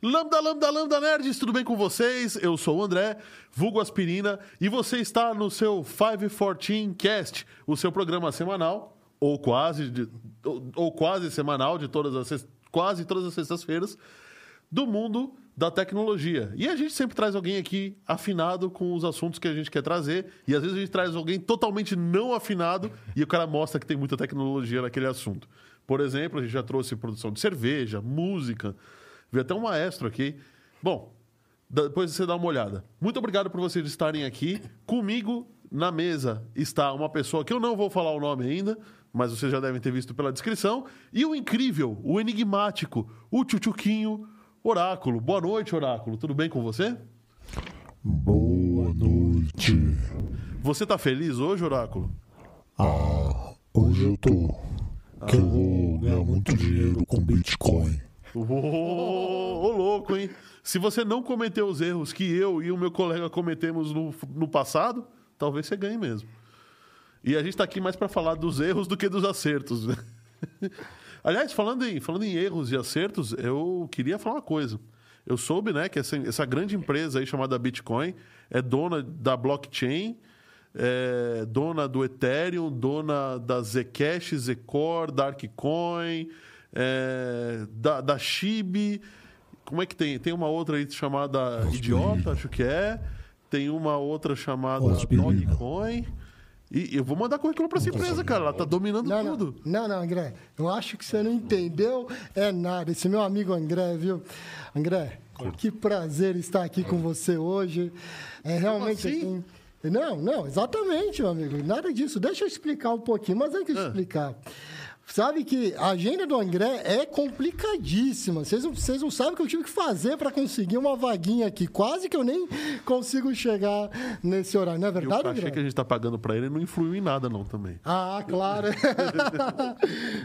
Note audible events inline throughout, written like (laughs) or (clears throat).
Lambda, lambda, lambda, nerds, tudo bem com vocês? Eu sou o André, vulgo aspirina, e você está no seu 514 Cast, o seu programa semanal, ou quase, ou, ou quase semanal, de todas as, quase todas as sextas-feiras, do mundo da tecnologia. E a gente sempre traz alguém aqui afinado com os assuntos que a gente quer trazer, e às vezes a gente traz alguém totalmente não afinado, e o cara mostra que tem muita tecnologia naquele assunto. Por exemplo, a gente já trouxe produção de cerveja, música, Veio até um maestro aqui. Bom, depois você dá uma olhada. Muito obrigado por vocês estarem aqui. Comigo na mesa está uma pessoa que eu não vou falar o nome ainda, mas vocês já devem ter visto pela descrição. E o incrível, o enigmático, o tchutchuquinho Oráculo. Boa noite, Oráculo. Tudo bem com você? Boa noite. Você tá feliz hoje, Oráculo? Ah, hoje eu tô. Que eu vou ganhar muito dinheiro com Bitcoin. Ô, ô, louco, hein? Se você não cometeu os erros que eu e o meu colega cometemos no, no passado, talvez você ganhe mesmo. E a gente está aqui mais para falar dos erros do que dos acertos. (laughs) Aliás, falando em, falando em erros e acertos, eu queria falar uma coisa. Eu soube né, que essa, essa grande empresa aí chamada Bitcoin é dona da blockchain, é dona do Ethereum, dona da Zcash, Zcore, Darkcoin, é, da, da Shib. Como é que tem? Tem uma outra aí chamada Idiota, acho que é. Tem uma outra chamada. Dogecoin. E eu vou mandar currículo para essa empresa, cara. Ela tá dominando Não, tudo. não, não, André. Eu acho que você não entendeu é nada. Esse meu amigo André, viu? André, que prazer estar aqui com você hoje. É realmente assim? assim. Não, não, exatamente, meu amigo. Nada disso. Deixa eu explicar um pouquinho, mas antes de Ah. explicar. Sabe que a agenda do André é complicadíssima. Vocês não, vocês não sabem o que eu tive que fazer para conseguir uma vaguinha aqui. Quase que eu nem consigo chegar nesse horário. Não é verdade, cachê André? que a gente tá pagando para ele não influiu em nada, não, também. Ah, claro. (laughs)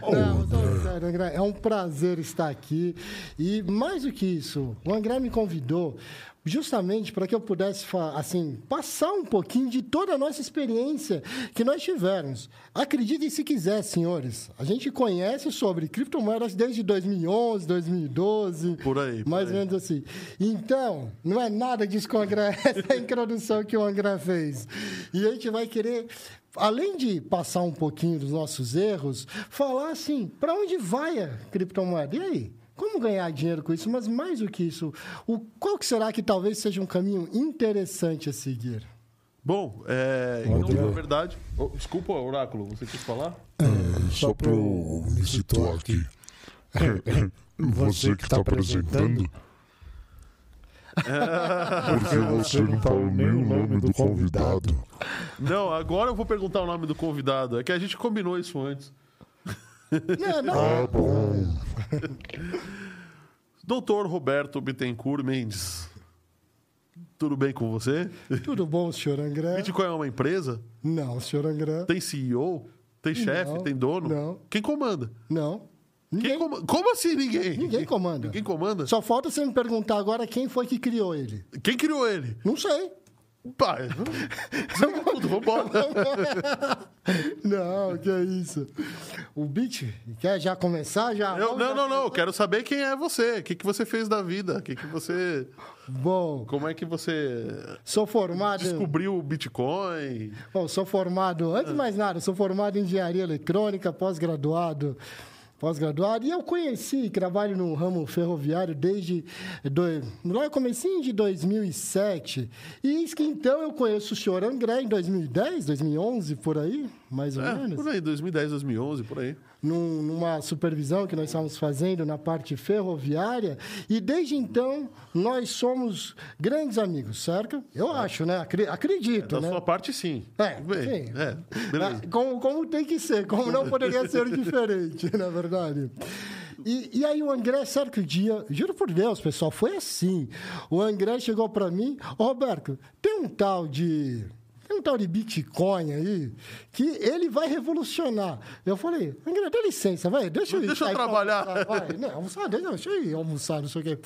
Não, tô sério, André. É um prazer estar aqui. E mais do que isso, o André me convidou justamente para que eu pudesse assim passar um pouquinho de toda a nossa experiência que nós tivemos. Acreditem se quiser, senhores. A gente conhece sobre criptomoedas desde 2011, 2012. Por aí, por Mais aí. ou menos assim. Então, não é nada disso que o André, (laughs) essa introdução que o André fez. E a gente vai querer, além de passar um pouquinho dos nossos erros, falar assim, para onde vai a criptomoeda? E aí? Como ganhar dinheiro com isso? Mas mais do que isso, o, qual que será que talvez seja um caminho interessante a seguir? Bom, é, então, na verdade. Oh, desculpa, Oráculo, você quis falar? É, só pra eu me situar aqui. (coughs) Você que tá apresentando. (laughs) Porque você não falou nem o nome do convidado. Não, agora eu vou perguntar o nome do convidado. É que a gente combinou isso antes. Não, não, Ah, (laughs) bom. Doutor Roberto Bittencourt Mendes. Tudo bem com você? tudo bom, senhor André? Bitcoin é uma empresa? Não, senhor André. Tem CEO? Tem chefe? Tem dono? não. Quem comanda? Não. Quem Ninguém, comanda? Como assim ninguém? ninguém comanda. Ninguém comanda? Só falta você me perguntar agora quem foi que criou ele. Quem criou ele? Não sei. Pai, tudo, vambora. Não, que é isso. O Bit, quer já começar? Já? Eu, Vamos não, não, não. Eu quero saber quem é você. O que, que você fez da vida? O que, que você. Bom, Como é que você sou formado. descobriu o Bitcoin? Bom, sou formado, antes de mais nada, sou formado em engenharia eletrônica, pós-graduado. Pós-graduado, e eu conheci, trabalho no ramo ferroviário desde. Do, lá comecinho de 2007. E eis que então eu conheço o senhor André em 2010, 2011, por aí, mais ou É, menos. por aí, 2010, 2011, por aí. Num- numa supervisão que nós estávamos fazendo na parte ferroviária e desde então nós somos grandes amigos, certo? Eu acho, né? Acre- Acredito, Da né? sua parte, sim. É, Bem, sim. é, beleza. Ah, Como, como tem que ser, como não poderia (laughs) ser diferente, na verdade. E, e aí o André, certo dia, juro por Deus, pessoal, foi assim. O André chegou para mim, "Ô, Roberto, tem um tal de tem um tal de Bitcoin aí que ele vai revolucionar. Eu falei, André, dá licença, vai, deixa eu ir. Deixa eu trabalhar. almoçar, vai. Não, almoçar, deixa, eu ir almoçar, não sei o quê.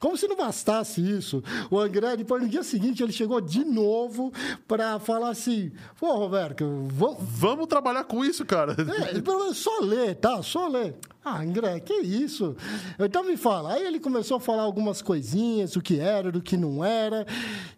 Como se não bastasse isso. O André, depois no dia seguinte, ele chegou de novo para falar assim: pô, Roberto, vamos. Vamos trabalhar com isso, cara. É, só ler, tá? Só ler. Ah, André, que isso? Então me fala. Aí ele começou a falar algumas coisinhas, o que era, do que não era.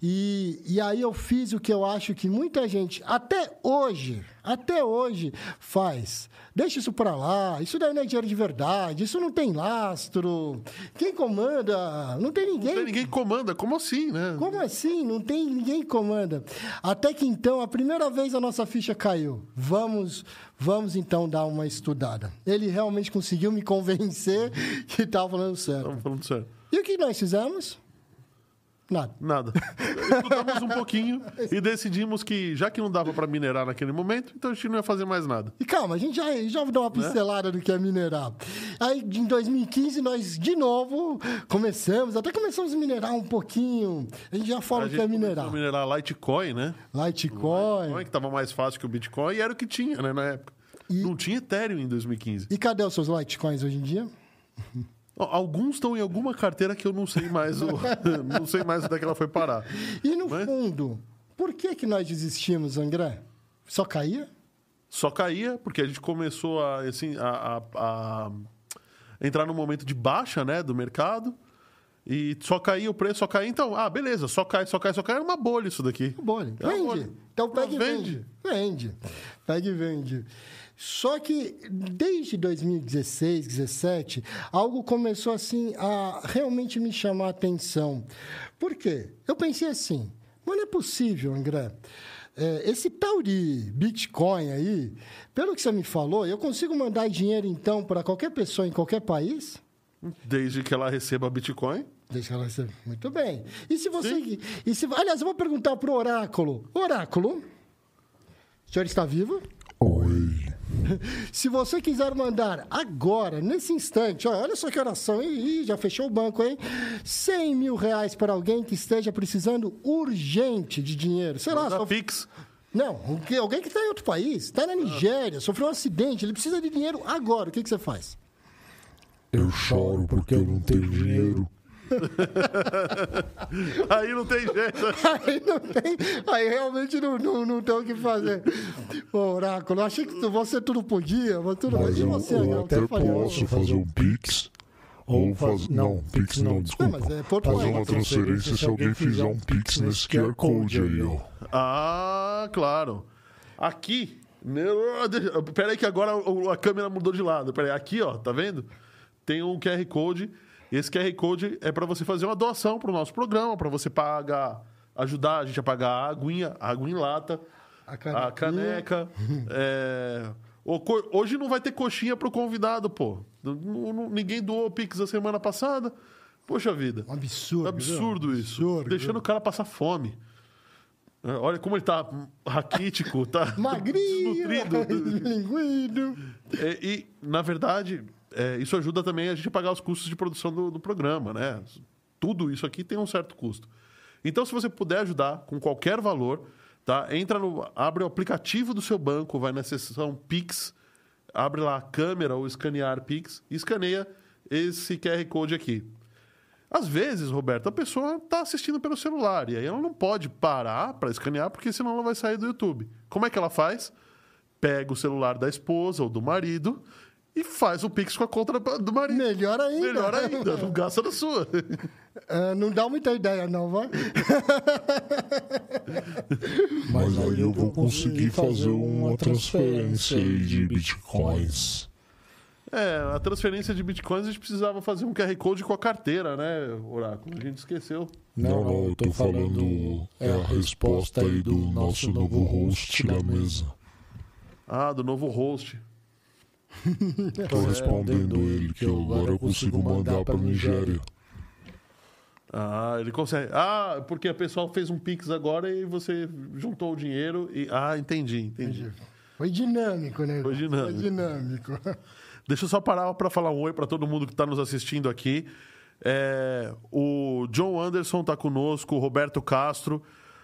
E, e aí eu fiz o que eu acho que muita gente, até hoje, até hoje, faz. Deixa isso para lá. Isso daí não é dinheiro de verdade. Isso não tem lastro. Quem comanda? Não tem ninguém. Não tem ninguém que comanda. Como assim, né? Como assim? Não tem ninguém que comanda. Até que então, a primeira vez a nossa ficha caiu. Vamos, vamos então dar uma estudada. Ele realmente conseguiu me convencer (laughs) que estava falando certo. Estamos falando sério. E o que nós fizemos? Nada. Nada. Estudamos um pouquinho e decidimos que, já que não dava para minerar naquele momento, então a gente não ia fazer mais nada. E calma, a gente já, já deu uma pincelada do que é minerar. Aí, em 2015, nós de novo começamos, até começamos a minerar um pouquinho. A gente já fala a que é minerar. minerar Litecoin, né? Litecoin. Litecoin, que estava mais fácil que o Bitcoin e era o que tinha, né, na época. E- Não tinha Ethereum em 2015. E cadê os seus Litecoins hoje em dia? (laughs) Alguns estão em alguma carteira que eu não sei mais o, (laughs) não sei mais onde é que ela foi parar. E no Mas- fundo, por que, que nós desistimos, André? Só caía? Só caía porque a gente começou a, assim, a, a- a entrar num momento de baixa né, do mercado. E só caía o preço, só caía. Então, ah, beleza, só cai, só cai, só cai. Era uma bolha isso daqui. Bolha. É uma Vende. bolha. Então pega e vende. Vende. Pega e vende. Só que desde 2016, 2017, algo começou assim a realmente me chamar a atenção. Por quê? Eu pensei assim, mas não é possível, André. É, esse tal de Bitcoin aí, pelo que você me falou, eu consigo mandar dinheiro então para qualquer pessoa em qualquer país? Desde que ela receba Bitcoin. Deixa ela ser. Muito bem. E se você. E se, aliás, eu vou perguntar para o Oráculo. Oráculo, o senhor está vivo? Oi. (laughs) Se você quiser mandar agora, nesse instante, ó, olha só que oração, Ih, já fechou o banco, hein? 100 mil reais para alguém que esteja precisando urgente de dinheiro. Sei lá, só- Pix. não, alguém- alguém que está em outro país, está na Nigéria, sofreu um acidente, ele precisa de dinheiro agora. O que, que você faz? Eu choro porque eu não tenho dinheiro. (laughs) Aí não tem jeito. Aí não tem, aí realmente não, não, não tem o que fazer. Ô, Oráculo, eu achei que tu- você tudo podia, mas tudo. Mas eu, você, eu Agnaldo, até você faria? posso fazer um Pix. Ou fazer. Não, Pix não, desculpa. mas é. Fazer uma transferência se alguém fizer um Pix nesse QR Code aí, ó. Ah, claro. Aqui. meu- deixa- Peraí que agora a câmera mudou de lado. Peraí, aqui, ó, tá vendo? Tem um QR Code. Esse QR Code é para você fazer uma doação para o nosso programa, para você pagar, ajudar a gente a pagar a aguinha, a água em lata, A a caneca. (laughs) é, Hoje não vai ter coxinha pro convidado, pô. Ninguém doou o Pix a semana passada. Poxa vida. Um absurdo. Absurdo viu? isso. Absurdo, Deixando o cara passar fome. É, Olha como ele tá raquítico, tá (laughs) Magrinho, desnutrido. (laughs) linguido. É, e, na verdade, é, isso ajuda também a gente a pagar os custos de produção do, do programa, né? Tudo isso aqui tem um certo custo. Então, se você puder ajudar com qualquer valor, tá? Entra no, abre o aplicativo do seu banco, vai na seção Pix, abre lá a câmera ou escanear Pix e escaneia esse QR Code aqui. Às vezes, Roberto, a pessoa está assistindo pelo celular e aí ela não pode parar para escanear porque senão ela vai sair do YouTube. Como é que ela faz? Pega o celular da esposa ou do marido e faz o Pix com a conta do marido. Melhor ainda. Melhor ainda, não gasta da sua. Ah, não dá muita ideia, não, vai? (laughs) Mas aí eu vou conseguir fazer uma transferência de bitcoins. É, a transferência de bitcoins a gente precisava fazer um QR Code com a carteira, né, Oráculo? A gente esqueceu. Não, não, eu tô falando. É a resposta aí do nosso novo host da mesa. Ah, do novo host. (laughs) Tô respondendo ele que eu agora eu consigo mandar pra Nigéria. Ah, ele consegue. Ah, porque a pessoa fez um Pix agora e você juntou o dinheiro e. Ah, entendi, entendi. Foi dinâmico, né? Foi dinâmico. Foi dinâmico. (laughs) Deixa eu só parar para falar um oi para todo mundo que está nos assistindo aqui. É, o John Anderson está conosco, o Roberto Castro,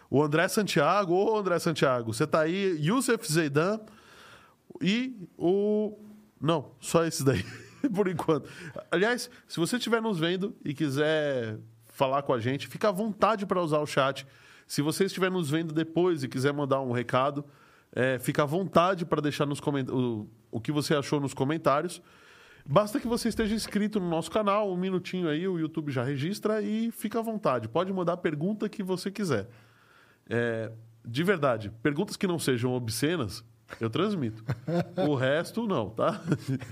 o André Santiago. Ô, André Santiago, você está aí, Youssef Zeidan e o. Não, só esses daí. (laughs) Por enquanto. Aliás, se você estiver nos vendo e quiser falar com a gente, fica à vontade para usar o chat. Se você estiver nos vendo depois e quiser mandar um recado, é, fica à vontade para deixar nos o, o que você achou nos comentários. Basta que você esteja inscrito no nosso canal, um minutinho aí, o YouTube já registra e fica à vontade. Pode mandar a pergunta que você quiser. É, de verdade, perguntas que não sejam obscenas, eu transmito. O resto, não, tá?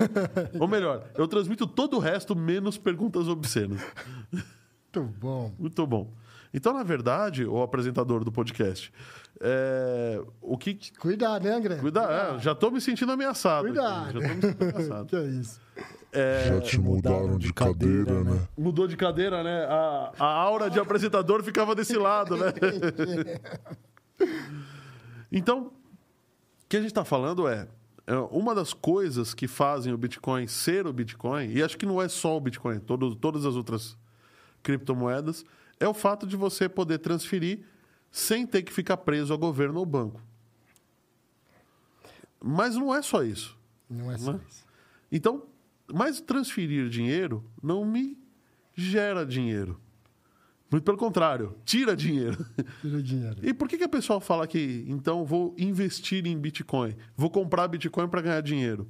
(laughs) Ou melhor, eu transmito todo o resto, menos perguntas obscenas. Muito bom. Muito bom. Então, na verdade, o apresentador do podcast, é, o que. Cuidado, né, André? Cuidado, é, já estou me sentindo ameaçado. Cuidado. aqui, já tô me sentindo ameaçado. (laughs) que é isso? Já te mudaram de cadeira, né? Mudou de cadeira, né? A, a aura de apresentador ficava desse lado, né? (laughs) Então, que a gente está falando é, é, uma das coisas que fazem o Bitcoin ser o Bitcoin, e acho que não é só o Bitcoin, todo, todas as outras criptomoedas, é o fato de você poder transferir sem ter que ficar preso ao governo ou banco. Mas não é só isso. Não é só Né? isso. Então, mas transferir dinheiro não me gera dinheiro. Muito pelo contrário, tira dinheiro. (laughs) Tira dinheiro. E por que, que a pessoa fala que, então, vou investir em Bitcoin? Vou comprar Bitcoin para ganhar dinheiro?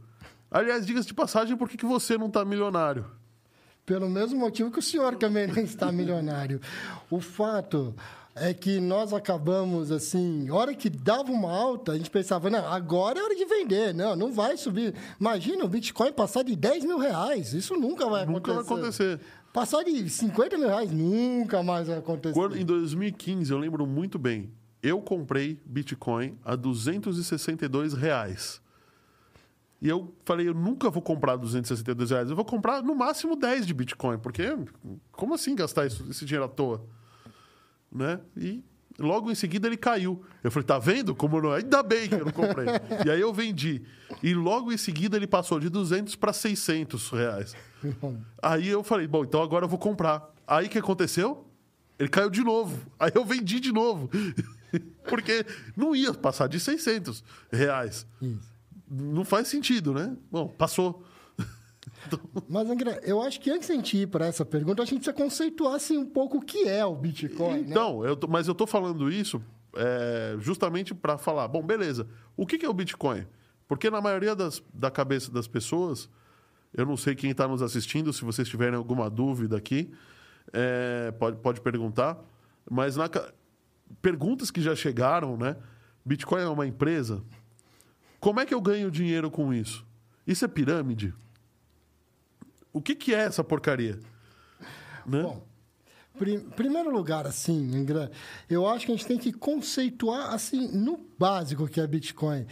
Aliás, diga-se de passagem, por que, que você não está milionário? Pelo mesmo motivo que o senhor também não está milionário. O fato é que nós acabamos assim, hora que dava uma alta, a gente pensava, não, agora é hora de vender, não, não vai subir. Imagina o Bitcoin passar de 10 mil reais, isso nunca vai Nunca vai acontecer. Passar de 50 mil reais, nunca mais. Quando, em 2015, eu lembro muito bem, eu comprei Bitcoin a 262 reais. E eu falei, eu nunca vou comprar 262 reais, eu vou comprar no máximo 10 de Bitcoin, porque como assim gastar isso- esse dinheiro à toa? Né? E logo em seguida ele caiu. Eu falei, tá vendo como não é? Ainda bem que eu não comprei. e aí eu vendi. E logo em seguida ele passou de 200 para 600 reais. Aí eu falei, bom, então agora eu vou comprar. Aí o que aconteceu? Ele caiu de novo. Aí eu vendi de novo. (laughs) Porque não ia passar de 600 reais. Isso. Não faz sentido, né? Bom, passou. Mas, André, eu acho que antes de a gente ir para essa pergunta, a gente precisa conceituar assim, um pouco o que é o Bitcoin. né? Então, eu tô- mas eu tô falando isso é, justamente para falar, bom, beleza, o que, que é o Bitcoin? Porque na maioria das, da cabeça das pessoas, eu não sei quem está nos assistindo, se vocês tiverem alguma dúvida aqui, é, pode, pode perguntar, mas na, perguntas que já chegaram, né? Bitcoin é uma empresa? Como é que eu ganho dinheiro com isso? Isso é pirâmide? O que, que é essa porcaria? Né? Bom, Pri- primeiro lugar, assim, eu acho que a gente tem que conceituar, assim, no básico que é Bitcoin.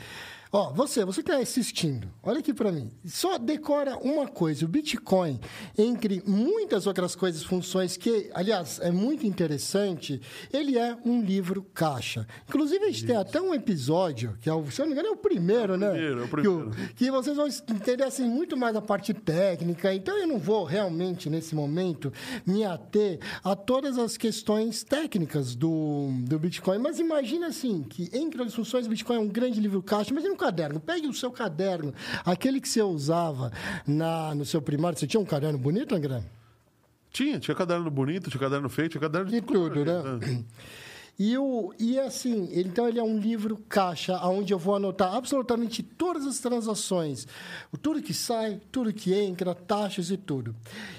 Ó, você, você que está assistindo, olha aqui para mim. Só decora uma coisa: o Bitcoin, entre muitas outras coisas, funções que, aliás, é muito interessante, ele é um livro caixa. Inclusive, a gente tem até um episódio, que é o, se eu não me engano, é o primeiro, né? primeiro, é o Que o- primeiro. que vocês vão entender assim, muito mais a parte técnica. Então, eu não vou realmente, nesse momento, me ater a todas as questões técnicas do, do Bitcoin. Mas imagina assim, que entre as funções, o Bitcoin é um grande livro caixa. Imagina um caderno. Pegue o seu caderno, aquele que você usava na, no seu primário. Você tinha um caderno bonito, André? Tinha, tinha caderno bonito, tinha caderno feio, tinha caderno De tudo, né? Ah. E, o, e assim, então ele é um livro caixa, onde eu vou anotar absolutamente todas as transações, tudo que sai, tudo que entra, taxas e tudo.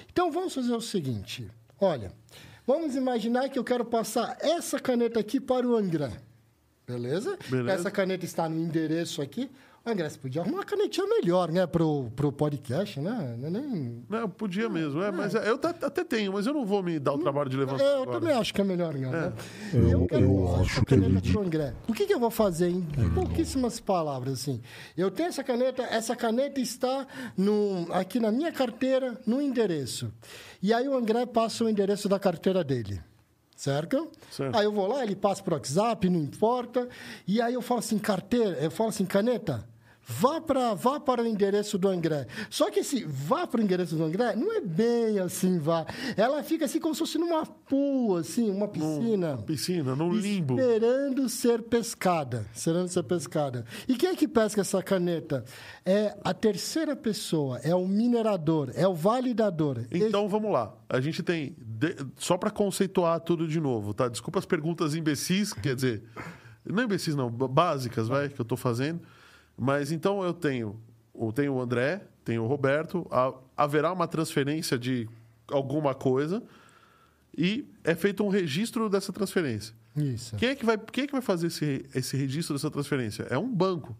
Então vamos fazer o seguinte: olha, vamos imaginar que eu quero passar essa caneta aqui para o André. Beleza? Beleza. Essa caneta está no endereço aqui. André, você podia arrumar uma canetinha melhor, né, pro, pro podcast, né? Não é nem... Não, eu podia mesmo, é, mas eu até tenho, mas eu não vou me dar o trabalho de levantar É, eu agora. também acho que é melhor, não, né? Eu- quero eu acho que caneta de- André. O que, que eu vou fazer em pouquíssimas palavras, assim? Eu tenho essa caneta, essa caneta está no, aqui na minha carteira, no endereço. E aí o André passa o endereço da carteira dele. Certo? Certo. Aí eu vou lá, ele passa pro WhatsApp, não importa. E aí eu falo assim, carteira, eu falo assim, caneta, vá para vá para o endereço do André. Só que esse vá para o endereço do André não é bem assim, vá. Ela fica assim como se fosse numa pool, assim, uma piscina. Piscina, num limbo. Esperando ser pescada. Esperando ser pescada. E quem é que pesca essa caneta? É a terceira pessoa, é o minerador, é o validador. Então vamos lá. A gente tem. de- Só para conceituar tudo de novo, tá? Desculpa as perguntas imbecis, quer dizer. Não imbecis, não, básicas, vai, que eu tô fazendo. Mas então eu tenho. Eu tenho o André, tenho o Roberto, ha- haverá uma transferência de alguma coisa e é feito um registro dessa transferência. Isso. Quem é que vai, quem é que vai fazer esse, esse registro dessa transferência? É um banco,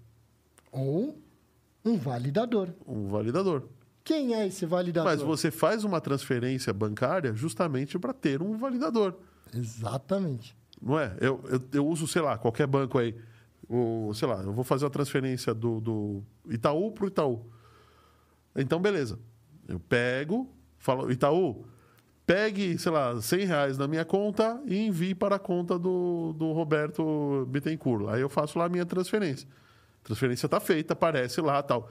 Ou um validador. um validador. Quem é esse validador? Mas você faz uma transferência bancária justamente para ter um validador. Exatamente. Não é? Eu, eu, eu uso, sei lá, qualquer banco aí. O, sei lá, eu vou fazer uma transferência do, do Itaú para o Itaú. Então, beleza. Eu pego, falo, Itaú, pegue, sei lá, 100 reais na minha conta e envie para a conta do, do Roberto Bittencourt. Aí eu faço lá a minha transferência. A transferência está feita, aparece lá tal.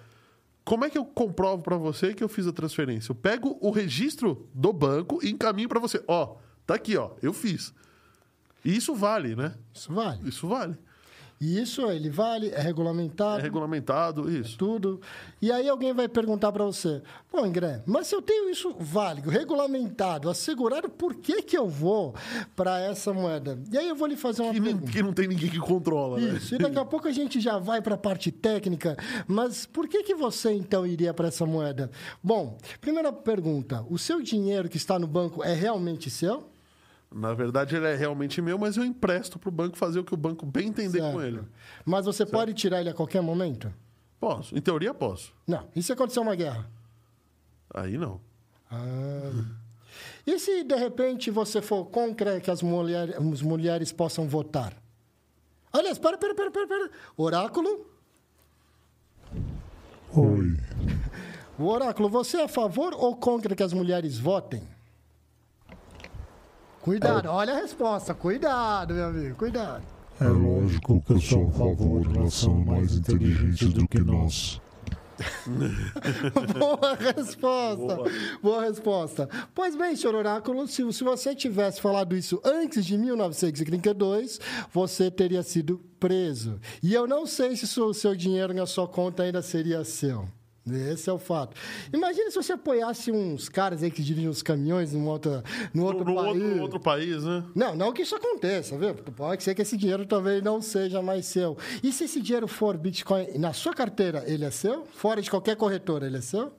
Como é que eu comprovo para você que eu fiz a transferência? Eu pego o registro do banco e encaminho para você. Ó, tá aqui, ó, eu fiz. E isso vale, né? Isso vale. Isso vale. E isso, ele vale, é É regulamentado, regulamentado, isso. tudo. E aí alguém vai perguntar para você, pô, André, mas se eu tenho isso válido, regulamentado, assegurado, por que que eu vou para essa moeda? E aí eu vou lhe fazer uma Que, pergunta. que não tem ninguém que controla, né? Isso, e daqui a pouco a gente já vai para a parte técnica, mas por que, que você então iria para essa moeda? Bom, primeira pergunta: o seu dinheiro que está no banco é realmente seu? Na verdade, ele é realmente meu, mas eu empresto para o banco fazer o que o banco bem entender com Certo. ele. Mas você pode tirar ele a qualquer momento? Posso. Em teoria, posso. Não. E se acontecer uma guerra? Aí não. Ah. E se de repente você for contra que as mulheres, as mulheres possam votar? Aliás, para, para, para, para, para. Oráculo? Oi. (laughs) O oráculo, você é a favor ou contra que as mulheres votem? Cuidado, olha a resposta. Cuidado, meu amigo, cuidado. É lógico que eu sou a favor, elas são mais inteligentes do que nós. (laughs) Boa resposta. Boa. resposta. Pois bem, senhor Oráculo, se, se você tivesse falado isso antes de 1932, você teria sido preso. E eu não sei se o seu dinheiro na sua conta ainda seria seu. Esse é o fato. Imagina se você apoiasse uns caras aí que dirigem os caminhões num outro, num outro no, país. outro, outro país, né? Não, não que isso aconteça, viu? Pode ser que esse dinheiro talvez não seja mais seu. E se esse dinheiro for Bitcoin na sua carteira, ele é seu? Fora de qualquer corretora, ele é seu?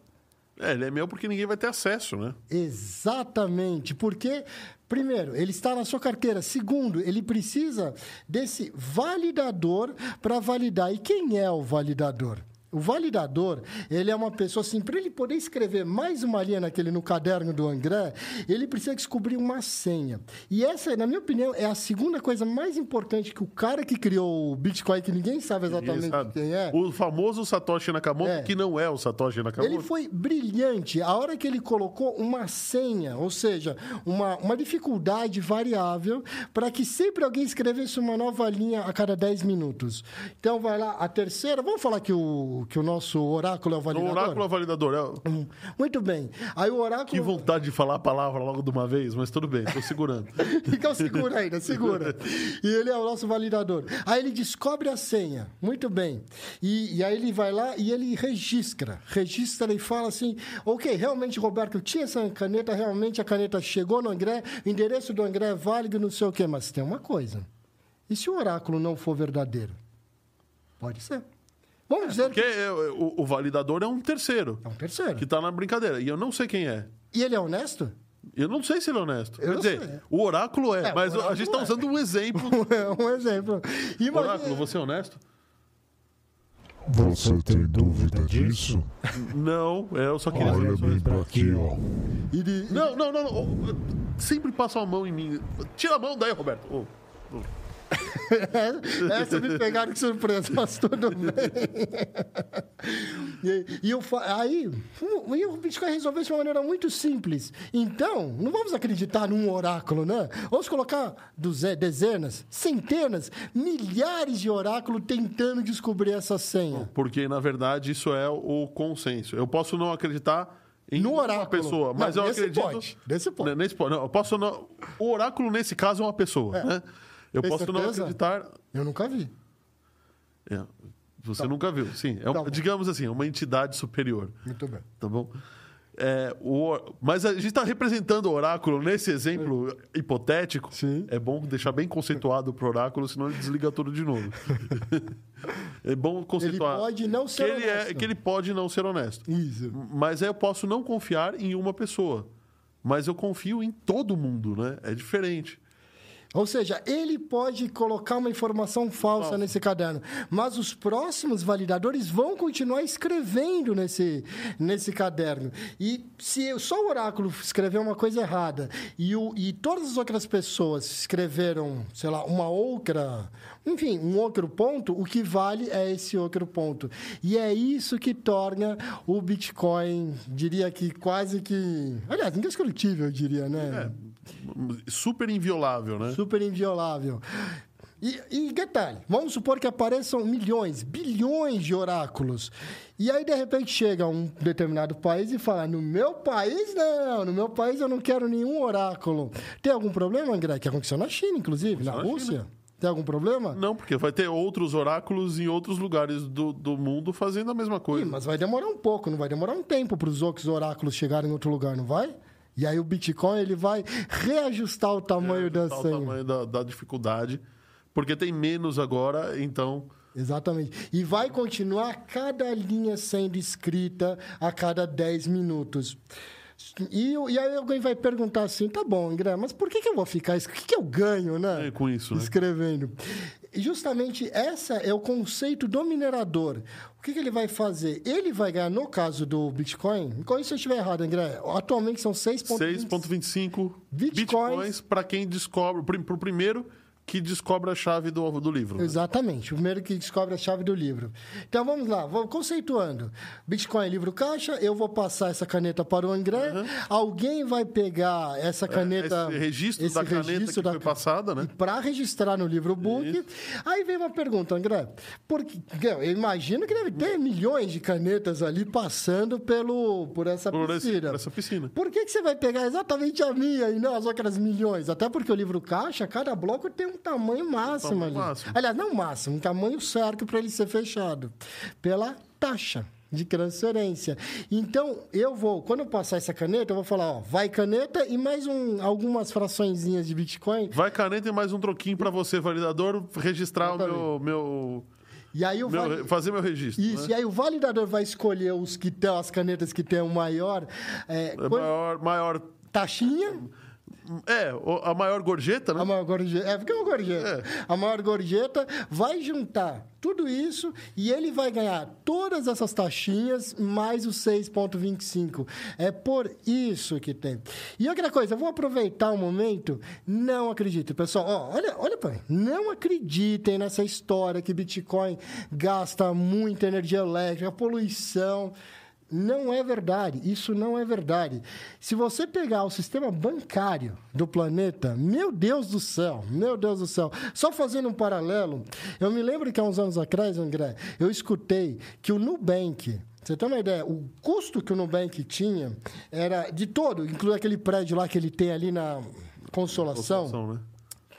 É, ele é meu porque ninguém vai ter acesso, né? Exatamente, porque primeiro, ele está na sua carteira. Segundo, ele precisa desse validador para validar. E quem é o validador? O validador, ele é uma pessoa assim, para ele poder escrever mais uma linha naquele no caderno do André, ele precisa descobrir uma senha. E essa, na minha opinião, é a segunda coisa mais importante que o cara que criou o Bitcoin, que ninguém sabe Ninguém exatamente sabe. quem é, O famoso Satoshi Nakamoto, É. que não é o Satoshi Nakamoto. ele foi brilhante. A hora que ele colocou uma senha, ou seja, uma, uma dificuldade variável, para que sempre alguém escrevesse uma nova linha a cada 10 minutos. Então, vai lá, a terceira. Vamos falar que o, que o nosso oráculo é o O validador? oráculo é validador. É... Hum, Muito bem. Aí o oráculo. Que vontade de falar a palavra logo de uma vez, mas tudo bem, tô segurando. (laughs) Então segura ainda, segura. E ele é o nosso validador. Aí ele descobre a senha. Muito bem. E, e aí ele vai lá e ele registra. Registra e fala assim: ok, realmente, Roberto, eu tinha essa caneta, realmente a caneta chegou no André, o endereço do André é válido, não sei o quê. Mas tem uma coisa. E se o oráculo não for verdadeiro? Pode ser. Vamos dizer Porque que é, o, o validador é um terceiro, é um terceiro. que tá na brincadeira. E eu não sei quem é. E ele é honesto? Eu não sei se ele é honesto. Eu Quer dizer, sei. o oráculo é, É, o mas a oráculo gente está é. usando um exemplo. (laughs) É um exemplo. Imagina- Oráculo, você é honesto? Você tem dúvida disso? Não, é, eu só queria Olha bem pra aqui, ó. ele- Não, não, não, não. Sempre passa a mão em mim. Tira a mão daí, Roberto. Ô, ô. Essa me pegaram de surpresa, mas tudo bem. e, e eu, aí, e o Bitcoin resolveu de uma maneira muito simples. Então, não vamos acreditar num oráculo, né? Vamos colocar dezenas, centenas, milhares de oráculos tentando descobrir essa senha. Porque, na verdade, isso é o consenso. Eu posso não acreditar em no oráculo. uma pessoa, mas não, eu acredito. Pode. Nesse pode. Nesse pode. Não, eu posso não... O oráculo, nesse caso, é uma pessoa. É. Né? Eu Tem posso não certeza? acreditar. Eu nunca vi. É, você nunca viu, sim. É, Tá digamos assim, uma entidade superior. Muito bem. Tá bom? É, o, mas a gente está representando o oráculo nesse exemplo hipotético. Sim. É bom deixar bem conceituado para o oráculo, senão ele desliga tudo de novo. (laughs) é bom conceituar. pode não ser que ele, é, honesto. que ele pode não ser honesto. Isso. Mas aí eu posso não confiar em uma pessoa. Mas eu confio em todo mundo, né? É diferente. Ou seja, ele pode colocar uma informação falsa nesse caderno, mas os próximos validadores vão continuar escrevendo nesse, nesse caderno. E se só o oráculo escreveu uma coisa errada e, o, e todas as outras pessoas escreveram, sei lá, uma outra, enfim, um outro ponto, o que vale é esse outro ponto. E é isso que torna o Bitcoin, diria que quase que. Aliás, indescritível, eu diria, né? Super inviolável, né? Super inviolável. E, e detalhe, vamos supor que apareçam milhões, bilhões de oráculos. E aí, de repente, chega um determinado país e fala: No meu país, não, no meu país eu não quero nenhum oráculo. Tem algum problema, André? Que aconteceu na China, inclusive, na na Rússia? Tem algum problema? Não, porque vai ter outros oráculos em outros lugares do, do mundo fazendo a mesma coisa. Ih, mas vai demorar um pouco, não vai demorar um tempo para os outros oráculos chegarem em outro lugar, não vai? E aí o Bitcoin ele vai reajustar o tamanho da Tá o senha. tamanho da, da dificuldade. Porque tem menos agora, então. Exatamente. E vai continuar cada linha sendo escrita a cada 10 minutos. E, o- e aí alguém vai perguntar assim, tá bom, André, mas por que, que eu vou ficar... O que, que eu ganho, né? É, com isso, né? Escrevendo. E justamente essa é o conceito do minerador. O que, que ele vai fazer? Ele vai ganhar, no caso do Bitcoin... Corrija se eu estiver errado, André. Atualmente são 6,25... 6,25 Bitcoins. bitcoins para quem descobre, para o primeiro que descobre a chave do, do livro. né? Exatamente, o primeiro que descobre a chave do livro. Então vamos lá, vou conceituando. Bitcoin é livro caixa, eu vou passar essa caneta para o André, alguém vai pegar essa caneta. Uhum. É, esse registro esse da caneta registro que foi passada, né? Para registrar no livro book. Aí vem uma pergunta, André. Porque, eu imagino que deve ter milhões de canetas ali passando pelo, por essa Por esse- piscina. por essa piscina. Por que, que você vai pegar exatamente a minha e não as outras milhões? Até porque o livro caixa, cada bloco tem um tamanho máximo tamanho ali. máximo. Aliás, não máximo, um tamanho certo para ele ser fechado. Pela taxa de transferência. Então, eu vou, quando eu passar essa caneta, eu vou falar, ó, vai caneta e mais um, algumas fraçõezinhas de Bitcoin. Vai caneta e mais um troquinho para você, validador, registrar o meu, meu, E aí o meu- fazer meu registro. Isso, né? e aí o validador vai escolher os que têm, as canetas que têm o maior é, É quando- maior, maior, taxinha. É, a maior gorjeta, né? A maior gorjeta. É, porque é uma gorjeta. É. A maior gorjeta vai juntar tudo isso e ele vai ganhar todas essas taxinhas mais os 6,25. É por isso que tem. E outra coisa, eu vou aproveitar o momento. Não acreditem, pessoal. Ó, olha, olha para. Não acreditem nessa história que Bitcoin gasta muita energia elétrica, poluição. Não é verdade. Isso não é verdade. Se você pegar o sistema bancário do planeta, meu Deus do céu, meu Deus do céu. Só fazendo um paralelo, eu me lembro que há uns anos atrás, André, eu escutei que o Nubank. Você tem uma ideia? O custo que o Nubank tinha era de todo, inclui aquele prédio lá que ele tem ali na Consolação Consolação, né?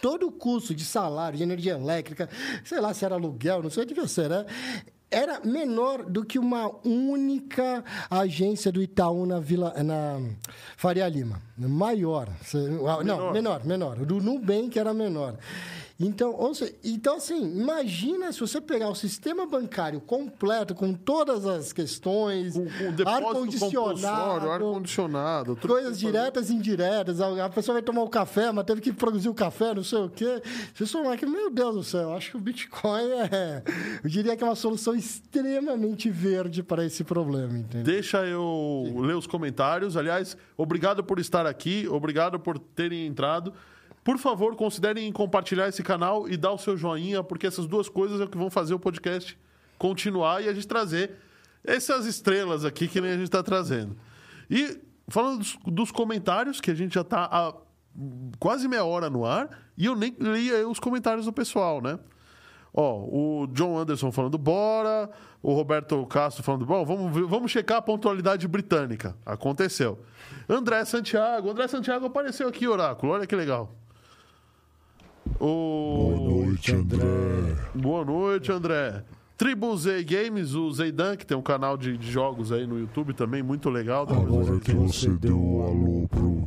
todo o custo de salário, de energia elétrica, sei lá se era aluguel, não sei, devia ser, né? Era menor do que uma única agência do Itaú na Vila, na Faria Lima. Maior. Não, menor, menor. O do Nubank era menor. Então, então, assim, imagina se você pegar o sistema bancário completo, com todas as questões, ar-condicionado, tudo coisas que você diretas e indiretas. A pessoa vai tomar o café, mas teve que produzir o café, não sei o quê. Você somar que, meu Deus do céu, acho que o Bitcoin é. Eu diria que é uma solução extremamente verde para esse problema, entendeu? Deixa eu ler os comentários. Aliás, obrigado por estar aqui, obrigado por terem entrado. Por favor, considerem compartilhar esse canal e dar o seu joinha, porque essas duas coisas é o que vão fazer o podcast continuar e a gente trazer essas estrelas aqui que nem a gente está trazendo. E falando dos, dos comentários, que a gente já está há quase meia hora no ar, e eu nem li aí os comentários do pessoal, né? Ó, o John Anderson falando bora, o Roberto Castro falando, bom, vamos, vamos checar a pontualidade britânica. Aconteceu. André Santiago, André Santiago apareceu aqui, Oráculo, olha que legal. O... Boa noite, André. Boa noite, André. Tribu Z Games, o Zeidan, que tem um canal de, de jogos aí no YouTube também, muito legal. Agora que você deu o alô pro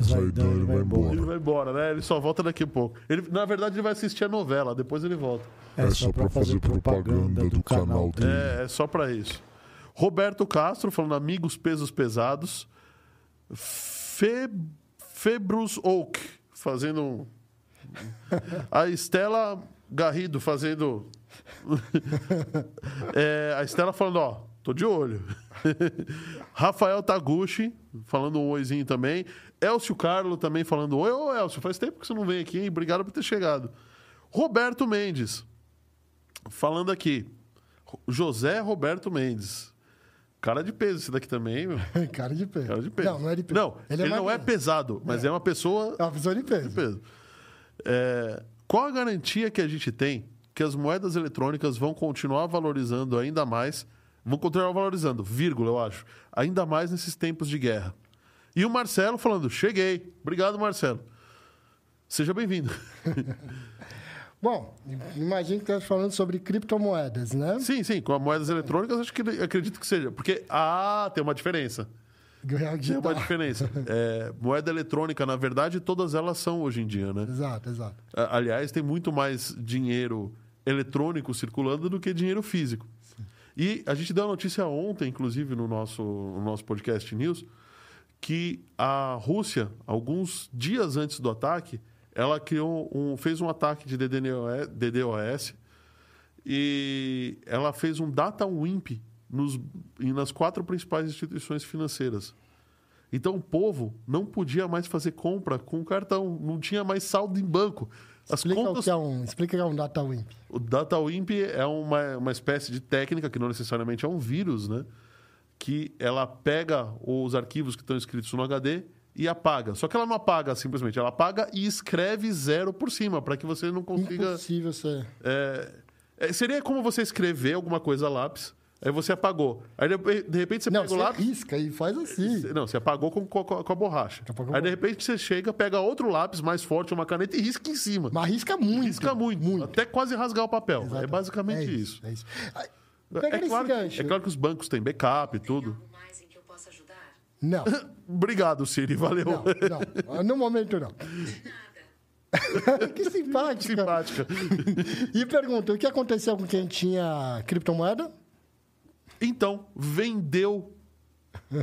Zaidan, ele vai Ele embora. vai embora, né? Ele só volta daqui a pouco. Ele, na verdade, ele vai assistir a novela, depois ele volta. É só pra fazer propaganda do canal dele. É, é só pra isso. Roberto Castro falando amigos pesos pesados. Fe, Februs Oak fazendo um. (laughs) A Estela Garrido fazendo. (laughs) É, a Estela falando, ó, tô de olho. (laughs) Rafael Taguchi falando um oizinho também. Elcio Carlo também falando oi. Ô, Elcio, faz tempo que você não vem aqui, hein? Obrigado por ter chegado. Roberto Mendes falando aqui. José Roberto Mendes. Cara de peso esse daqui também, meu. Cara de peso. Cara de peso. Não, não é de peso. Não, ele, não é magrinho. pesado, mas é, uma pessoa É uma pessoa de peso. de peso. É, qual a garantia que a gente tem que as moedas eletrônicas vão continuar valorizando ainda mais? Vão continuar valorizando, vírgula, eu acho. Ainda mais nesses tempos de guerra. E o Marcelo falando: cheguei. Obrigado, Marcelo. Seja bem-vindo. (laughs) Bom, imagino que está falando sobre criptomoedas, né? sim, sim, com as moedas eletrônicas, acho que acredito que seja. Porque, ah, tem uma diferença. Tem uma diferença. (laughs) É, moeda eletrônica, na verdade, todas elas são hoje em dia, né? Exato, exato. Aliás, tem muito mais dinheiro eletrônico circulando do que dinheiro físico. E a gente deu a notícia ontem, inclusive, no nosso, no nosso podcast News, que a Rússia, alguns dias antes do ataque, ela criou um, fez um ataque de DDoS, DDoS e ela fez um data wimp nos, e nas quatro principais instituições financeiras. Então o povo não podia mais fazer compra com cartão, não tinha mais saldo em banco. As Explica o contas que é um, explica o que é um data wimp. o Data Wimp é uma, uma espécie de técnica, que não necessariamente é um vírus, né? Que ela pega os arquivos que estão escritos no HD e apaga. Só que ela não apaga simplesmente, ela apaga e escreve zero por cima, para que você não consiga. Impossível ser. é, é, seria como você escrever alguma coisa a lápis, aí você apagou. Aí de, repente você Não, pega o você lápis. risca e faz assim. Não, você apagou com, com, com a borracha. Apagou Aí de repente você chega, pega outro lápis mais forte, uma caneta e risca em cima. Mas risca muito. Risca muito, até quase rasgar o papel. É Exatamente. basicamente É isso. É isso. Ai, É Pega nesse claro, gancho. é claro que os bancos têm backup e tudo. Algo mais em que eu possa ajudar? Não, (laughs) Obrigado, Siri. Valeu. não, não. No momento, não. (laughs) que simpática. Simpática. (laughs) E pergunta, o que aconteceu com quem tinha criptomoeda? Então, vendeu.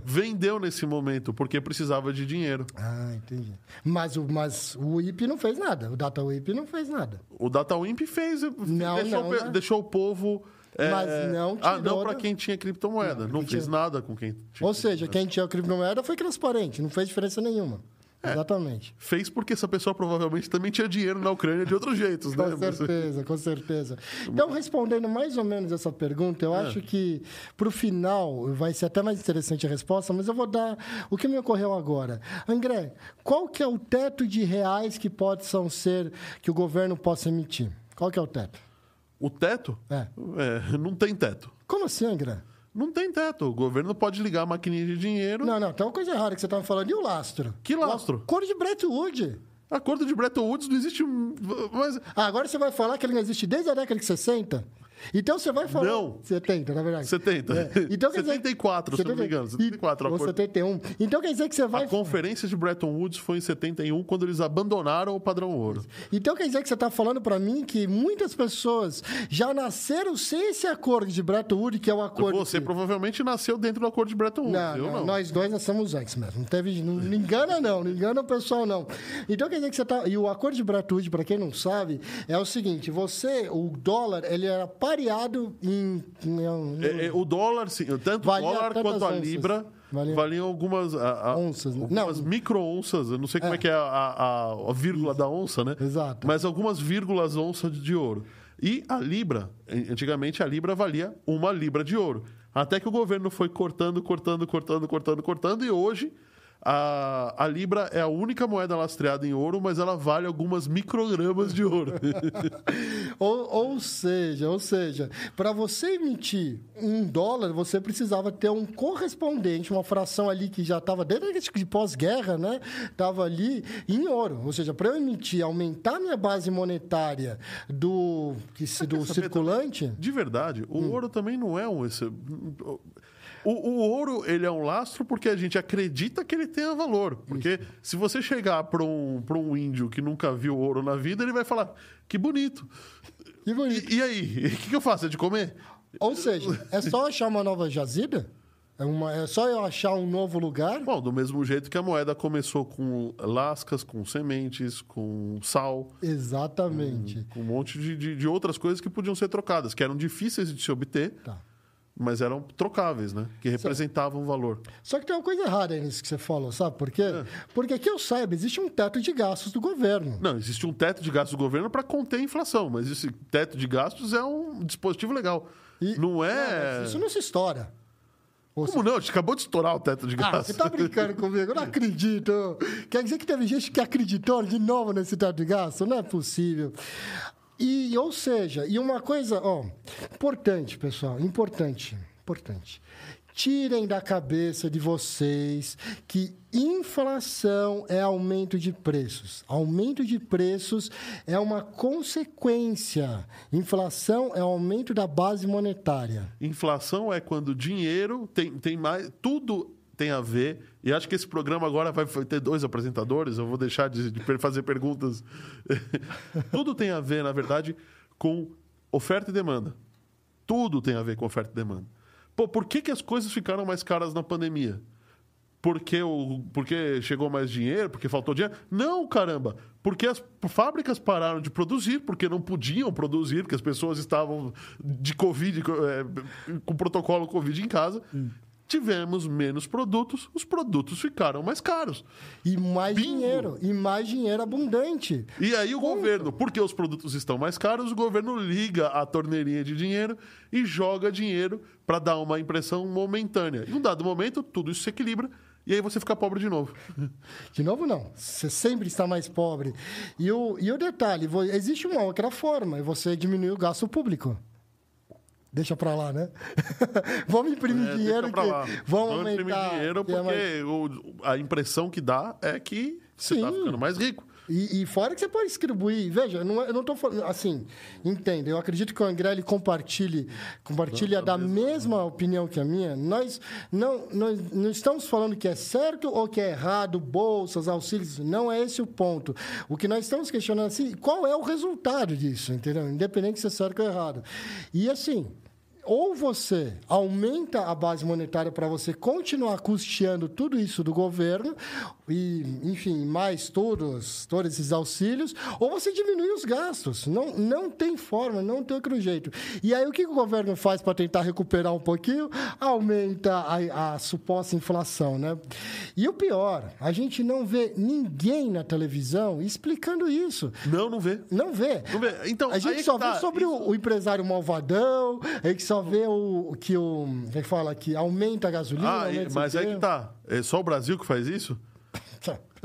Vendeu nesse momento, porque precisava de dinheiro. Ah, entendi. Mas o, mas o IP não fez nada. O Data IP não fez nada. O DataWimp fez. Não, deixou, não, né? deixou o povo. é, Mas não Ah, tirou não para quem tinha criptomoeda. Não, quem fez tinha- nada com quem tinha. Ou seja, quem tinha criptomoeda foi transparente, não fez diferença nenhuma. É. Exatamente. Fez porque essa pessoa provavelmente também tinha dinheiro na Ucrânia de outros jeitos, né? Com certeza, com certeza. Então, respondendo mais ou menos essa pergunta, eu acho que para o final vai ser até mais interessante a resposta, mas eu vou dar o que me ocorreu agora. André, qual que é o teto de reais que possam ser que o governo possa emitir? Qual que é o teto? O teto? É. É, não tem teto. Como assim, André? Não tem teto. O governo pode ligar a maquininha de dinheiro. Não, não, tem uma coisa errada que você estava falando. E o lastro? Que lastro? Cor de Bretton Woods. Acordo de Bretton Woods não existe. um- Mas Ah, agora você vai falar que ele não existe desde a década de 60? Então você vai falar. Não. 70, na verdade. 70. É. Então, quer dizer- 74, se eu não me engano. 74, Ou acordo. 71. Então quer dizer que você vai. A conferência de Bretton Woods foi em 71, quando eles abandonaram o padrão ouro. Então quer dizer que você está falando para mim que muitas pessoas já nasceram sem esse acordo de Bretton Woods, que é o acordo. Você que... provavelmente nasceu dentro do acordo de Bretton Woods. Não, eu não, não. nós dois nós somos antes mesmo. Não teve, não, não engana não, não engana o pessoal não. Então quer dizer que você tá, e o acordo de Bretton Woods, para quem não sabe, é o seguinte, você, o dólar, ele era variado em. É, é, o dólar, sim, tanto o dólar quanto a onças. Libra Valia- valiam algumas, a- a- Onças, né? algumas Não. micro-onças. Eu não sei como é, É. que é a, a- a vírgula da onça, né? Exato. Mas algumas vírgulas onças de ouro. E a Libra, an- antigamente a Libra valia uma Libra de ouro. Até que o governo foi cortando, cortando, cortando, cortando, cortando, e hoje a, a Libra é a única moeda lastreada em ouro, mas ela vale algumas microgramas de ouro. (laughs) Ou, ou seja, ou seja, para você emitir um dólar, você precisava ter um correspondente, uma fração ali que já estava desde a de pós-guerra, né? Estava ali em ouro. Ou seja, para eu emitir, aumentar minha base monetária do, que do circulante. De verdade, o ouro também não é um. esse- o, o ouro ele é um lastro porque a gente acredita que ele tenha valor. Porque se você chegar para um, pra um índio que nunca viu ouro na vida, ele vai falar: que bonito. Que bonito. E, e aí? (laughs) O que, que eu faço? É de comer? Ou seja, é só achar uma nova jazida? É, uma, é só eu achar um novo lugar? Bom, do mesmo jeito que a moeda começou com lascas, com sementes, com sal, Exatamente. com um monte de, de, de outras coisas que podiam ser trocadas, que eram difíceis de se obter, Tá. Mas eram trocáveis, né? Que representavam valor. Só que tem uma coisa errada nisso que você falou, sabe por quê? É. Porque que eu saiba, existe um teto de gastos do governo. Não, existe um teto de gastos do governo para conter a inflação, mas esse teto de gastos é um dispositivo legal. E- não é. mas isso não se estoura. Ou Como não? A gente acabou de estourar o teto de Ah, gastos. você tá brincando (laughs) comigo? Eu não acredito. Quer dizer que teve gente que acreditou de novo nesse teto de gasto? Não é possível. E, ou seja, e uma coisa, ó, importante, pessoal, importante, importante. Tirem da cabeça de vocês que inflação é aumento de preços. Aumento de preços é uma consequência. Inflação é aumento da base monetária. Inflação é quando dinheiro tem, tem mais. Tudo tem a ver. E acho que esse programa agora vai ter dois apresentadores. Eu vou deixar de, de fazer perguntas. (laughs) tudo tem a ver, na verdade, com oferta e demanda. Tudo tem a ver com oferta e demanda. Pô, por que, que as coisas ficaram mais caras na pandemia? Porque, o, porque chegou mais dinheiro? Porque faltou dinheiro? Não, caramba! Porque as fábricas pararam de produzir, porque não podiam produzir, porque as pessoas estavam de Covid, é, com protocolo Covid em casa. Tivemos menos produtos, os produtos ficaram mais caros. E mais Bingo. dinheiro, e mais dinheiro abundante. E aí o Ponto. governo, porque os produtos estão mais caros, o governo liga a torneirinha de dinheiro e joga dinheiro para dar uma impressão momentânea. Em um dado momento, tudo isso se equilibra e aí você fica pobre de novo. (laughs) De novo, não. Você sempre está mais pobre. E o, e o detalhe, existe uma outra forma, você diminuir o gasto público. Deixa pra lá, né? (laughs) vamos imprimir É, dinheiro que lá. Vamos imprimir aumentar. dinheiro que é mais- porque a impressão que dá é que você está ficando mais rico. E, e fora que você pode distribuir. Veja, não é- eu não estou falando. Assim, entenda. Eu acredito que o André ele compartilhe, compartilha da mesma opinião que a minha. Nós não, nós não estamos falando que é certo ou que é errado, bolsas, auxílios. Não é esse o ponto. O que nós estamos questionando assim, qual é o resultado disso, entendeu? Independente se é certo ou errado. E assim. Ou você aumenta a base monetária para você continuar custeando tudo isso do governo, e, enfim, mais todos, todos esses auxílios, ou você diminui os gastos. Não, não tem forma, não tem outro jeito. E aí, o que o governo faz para tentar recuperar um pouquinho? Aumenta a, a suposta inflação, né? E o pior, a gente não vê ninguém na televisão explicando isso. Não, não vê. Não vê. Não vê. Então, a aí gente só tá. vê sobre o, o empresário malvadão, a gente só vê o que o. É que fala? Que aumenta a gasolina. Ah, aumenta mas é o que tá. É só o Brasil que faz isso?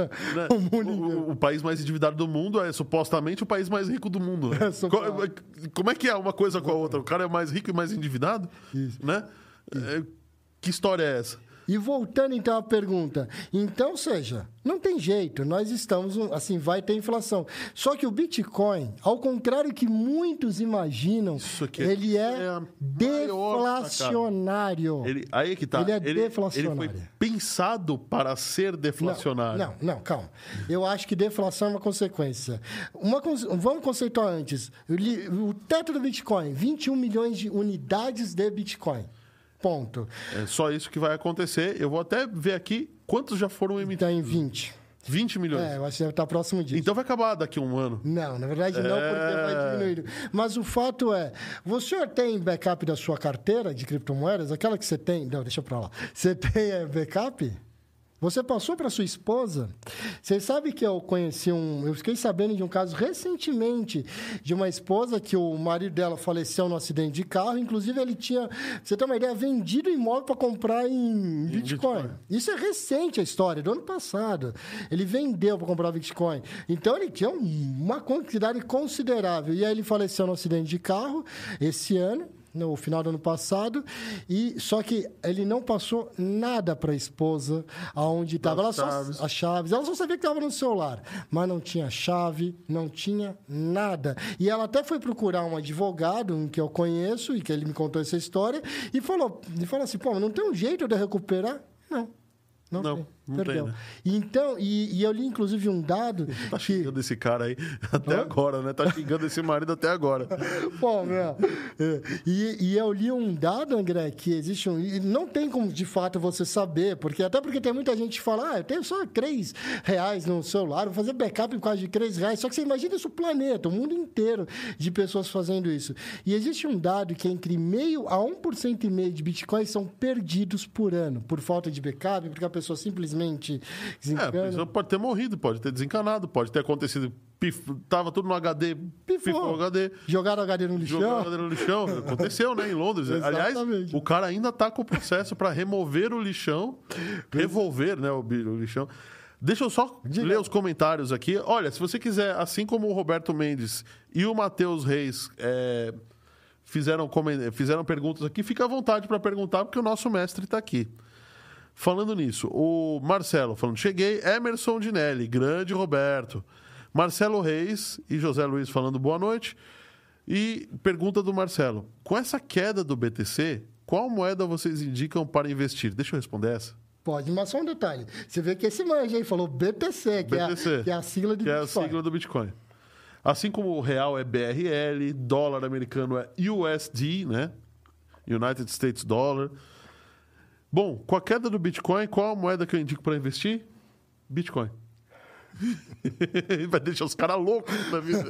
(laughs) né? O mundo o, o- país mais endividado do mundo é supostamente o país mais rico do mundo. Né? (laughs) É, Como é que é uma coisa com a outra? O cara é mais rico e mais endividado? Isso. Né? É, que história é essa? E voltando então à pergunta, então, seja, não tem jeito, nós estamos, assim, vai ter inflação. Só que o Bitcoin, ao contrário que muitos imaginam, é- ele é é maior deflacionário. Ele, aí é que tá. Ele é Ele deflacionário. foi pensado para ser deflacionário. Não, não, não, calma. Eu acho que deflação é uma consequência. Uma, vamos conceituar antes. O teto do Bitcoin, 21 milhões de unidades de Bitcoin. Ponto. É só isso que vai acontecer. Eu vou até ver aqui quantos já foram emitidos. Está em 20. 20 milhões. É, eu acho que deve estar próximo disso. Então vai acabar daqui a um ano. Não, na verdade não, É. porque vai diminuindo. Mas o fato é, você tem backup da sua carteira de criptomoedas? Aquela que você tem... Não, deixa pra lá. Você tem é, backup? Você passou para sua esposa? Você sabe que eu conheci um... Eu fiquei sabendo de um caso recentemente de uma esposa que o marido dela faleceu num acidente de carro. Inclusive, ele tinha, você ter uma ideia, vendido o imóvel para comprar em Bitcoin. Bitcoin. Isso é recente a história, do ano passado. Ele vendeu para comprar Bitcoin. Então ele tinha um- uma quantidade considerável. E aí ele faleceu no acidente de carro esse ano. No final do ano passado, e só que ele não passou nada para a esposa aonde estava. Ela As só chaves. as chaves. Ela só sabia que estava no celular, mas não tinha chave, não tinha nada. E ela até foi procurar um advogado, um que eu conheço, e que ele me contou essa história, e falou, e falou assim: pô, mas não tem um jeito de recuperar? Não. Não, Não, tem. Não Perdeu. tem, né? Então, e, e eu li inclusive um dado (laughs) Tá que. xingando esse cara aí até agora, né? Tá xingando esse marido até agora. (laughs) Pô, meu. É, E, e eu li um dado, André, que existe um. e Não tem como de fato você saber, porque até porque tem muita gente que fala, ah, eu tenho só 3 reais no celular, vou fazer backup por causa de 3 reais. Só que você imagina isso o planeta, o mundo inteiro de pessoas fazendo isso. E existe um dado que entre meio a 1% e meio de bitcoins são perdidos por ano, por falta de backup, porque a pessoa simplesmente É, a desencana. pessoa pode ter morrido, pode ter desencanado, pode ter acontecido. Pif, tava tudo no HD, pifou o HD. Jogaram o HD no lixão. o HD no lixão. (laughs) Aconteceu, né, em Londres. Aliás, o cara ainda tá com o processo para remover o lixão, revolver, né, o, o lixão. Deixa eu só Diga. ler os comentários aqui. Olha, se você quiser, assim como o Roberto Mendes e o Matheus Reis é, fizeram, fizeram perguntas aqui, fica à vontade para perguntar, porque o nosso mestre está aqui. Falando nisso, o Marcelo falando, cheguei, Emerson Dinelli, grande Roberto. Marcelo Reis e José Luiz falando boa noite. E pergunta do Marcelo: com essa queda do BTC, qual moeda vocês indicam para investir? Deixa eu responder essa. Pode, mas só um detalhe. Você vê que esse manja aí falou BTC, que, BTC, É, a, que é a sigla de que é a Bitcoin. sigla do Bitcoin. Assim como o real é BRL, dólar americano é USD, né? United States Dollar. Bom, com a queda do Bitcoin, qual a moeda que eu indico para investir? Bitcoin. (laughs) Vai deixar os caras loucos na vida.